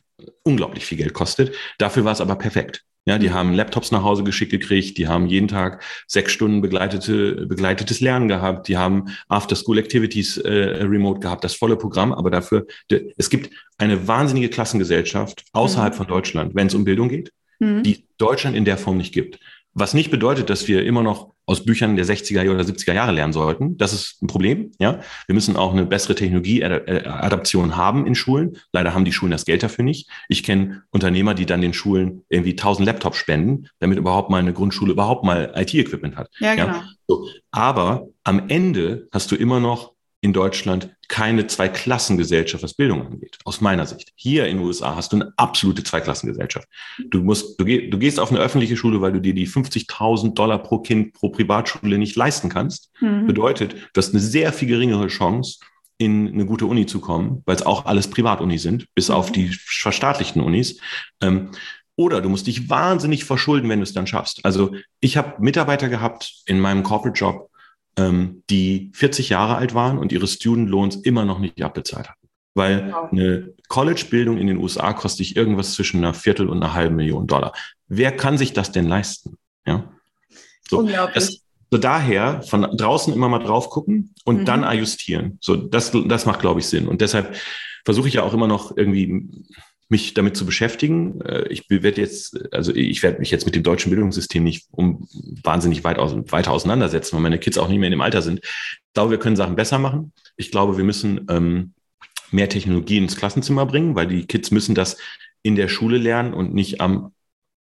unglaublich viel Geld kostet. Dafür war es aber perfekt. Ja, die haben Laptops nach Hause geschickt gekriegt, die haben jeden Tag sechs Stunden begleitete, begleitetes Lernen gehabt, die haben After-School-Activities äh, remote gehabt, das volle Programm, aber dafür, de, es gibt eine wahnsinnige Klassengesellschaft außerhalb mhm. von Deutschland, wenn es um Bildung geht, mhm. die Deutschland in der Form nicht gibt. Was nicht bedeutet, dass wir immer noch aus Büchern der 60er oder 70er Jahre lernen sollten. Das ist ein Problem. Ja, wir müssen auch eine bessere Technologieadaption haben in Schulen. Leider haben die Schulen das Geld dafür nicht. Ich kenne Unternehmer, die dann den Schulen irgendwie 1000 Laptops spenden, damit überhaupt mal eine Grundschule überhaupt mal IT-Equipment hat. Ja, genau. Ja? So. Aber am Ende hast du immer noch in Deutschland keine Zweiklassengesellschaft, was Bildung angeht, aus meiner Sicht. Hier in den USA hast du eine absolute Zweiklassengesellschaft. Du musst, du, geh, du gehst auf eine öffentliche Schule, weil du dir die 50.000 Dollar pro Kind pro Privatschule nicht leisten kannst. Mhm. Bedeutet, du hast eine sehr viel geringere Chance, in eine gute Uni zu kommen, weil es auch alles Privatunis sind, bis mhm. auf die verstaatlichten Unis. Ähm, oder du musst dich wahnsinnig verschulden, wenn du es dann schaffst. Also ich habe Mitarbeiter gehabt in meinem Corporate Job, ähm, die 40 Jahre alt waren und ihre Student Loans immer noch nicht abbezahlt hatten. Weil wow. eine College-Bildung in den USA kostet dich irgendwas zwischen einer Viertel und einer halben Million Dollar. Wer kann sich das denn leisten? Ja. So, Unglaublich. Das, so daher von draußen immer mal drauf gucken und mhm. dann ajustieren. So, das, das macht, glaube ich, Sinn. Und deshalb versuche ich ja auch immer noch irgendwie mich damit zu beschäftigen. Äh, ich werde jetzt, also ich werde mich jetzt mit dem deutschen Bildungssystem nicht um wahnsinnig weit aus, weiter auseinandersetzen, weil meine Kids auch nicht mehr in dem Alter sind. Ich glaube, wir können Sachen besser machen. Ich glaube, wir müssen ähm, mehr Technologie ins Klassenzimmer bringen, weil die Kids müssen das in der Schule lernen und nicht am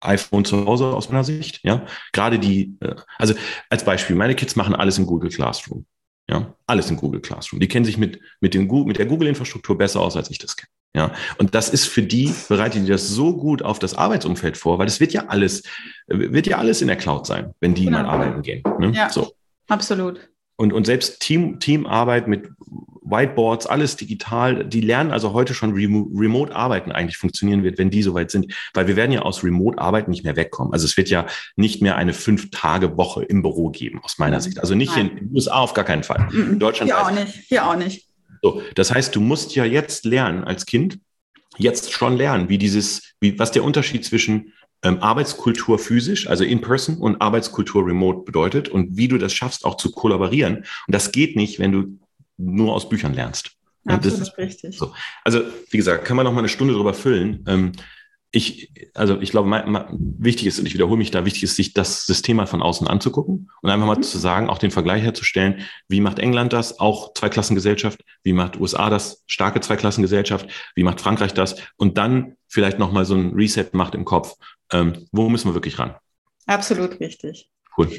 iPhone zu Hause aus meiner Sicht. Ja, gerade die, äh, also als Beispiel, meine Kids machen alles in Google Classroom. Ja, alles in Google Classroom. Die kennen sich mit, mit, dem, mit der Google-Infrastruktur besser aus, als ich das kenne. Ja, und das ist für die, bereitet die das so gut auf das Arbeitsumfeld vor, weil es wird ja alles, wird ja alles in der Cloud sein, wenn die genau. mal arbeiten gehen. Ne? Ja, so. absolut. Und, und selbst Team, Teamarbeit mit Whiteboards, alles digital, die lernen also heute schon Remo Remote Arbeiten eigentlich funktionieren wird, wenn die soweit sind. Weil wir werden ja aus Remote Arbeiten nicht mehr wegkommen. Also es wird ja nicht mehr eine Fünf-Tage-Woche im Büro geben, aus meiner Sicht. Also nicht Nein. in den USA auf gar keinen Fall. In Deutschland. Hier auch nicht. Hier auch nicht. So, das heißt, du musst ja jetzt lernen als Kind, jetzt schon lernen, wie dieses, wie, was der Unterschied zwischen ähm, Arbeitskultur physisch, also in person und Arbeitskultur remote bedeutet und wie du das schaffst, auch zu kollaborieren. Und das geht nicht, wenn du nur aus Büchern lernst. Absolut das ist richtig. So. Also, wie gesagt, kann man noch mal eine Stunde drüber füllen. Ähm, ich, also ich glaube, mein, mein, wichtig ist, und ich wiederhole mich da, wichtig ist, sich das System mal von außen anzugucken und einfach mal mhm. zu sagen, auch den Vergleich herzustellen, wie macht England das, auch Zweiklassengesellschaft, wie macht USA das, starke Zweiklassengesellschaft, wie macht Frankreich das und dann vielleicht nochmal so ein Reset macht im Kopf. Ähm, wo müssen wir wirklich ran? Absolut richtig. Cool.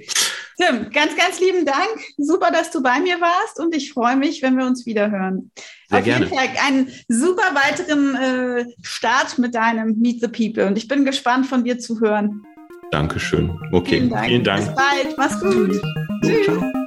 Tim, ganz, ganz lieben Dank. Super, dass du bei mir warst und ich freue mich, wenn wir uns wieder hören. Sehr Auf gerne. jeden Fall einen super weiteren äh, Start mit deinem Meet the People und ich bin gespannt von dir zu hören. Dankeschön. Okay, vielen Dank. Vielen Dank. Bis bald. Mach's gut. Tschüss. Ciao.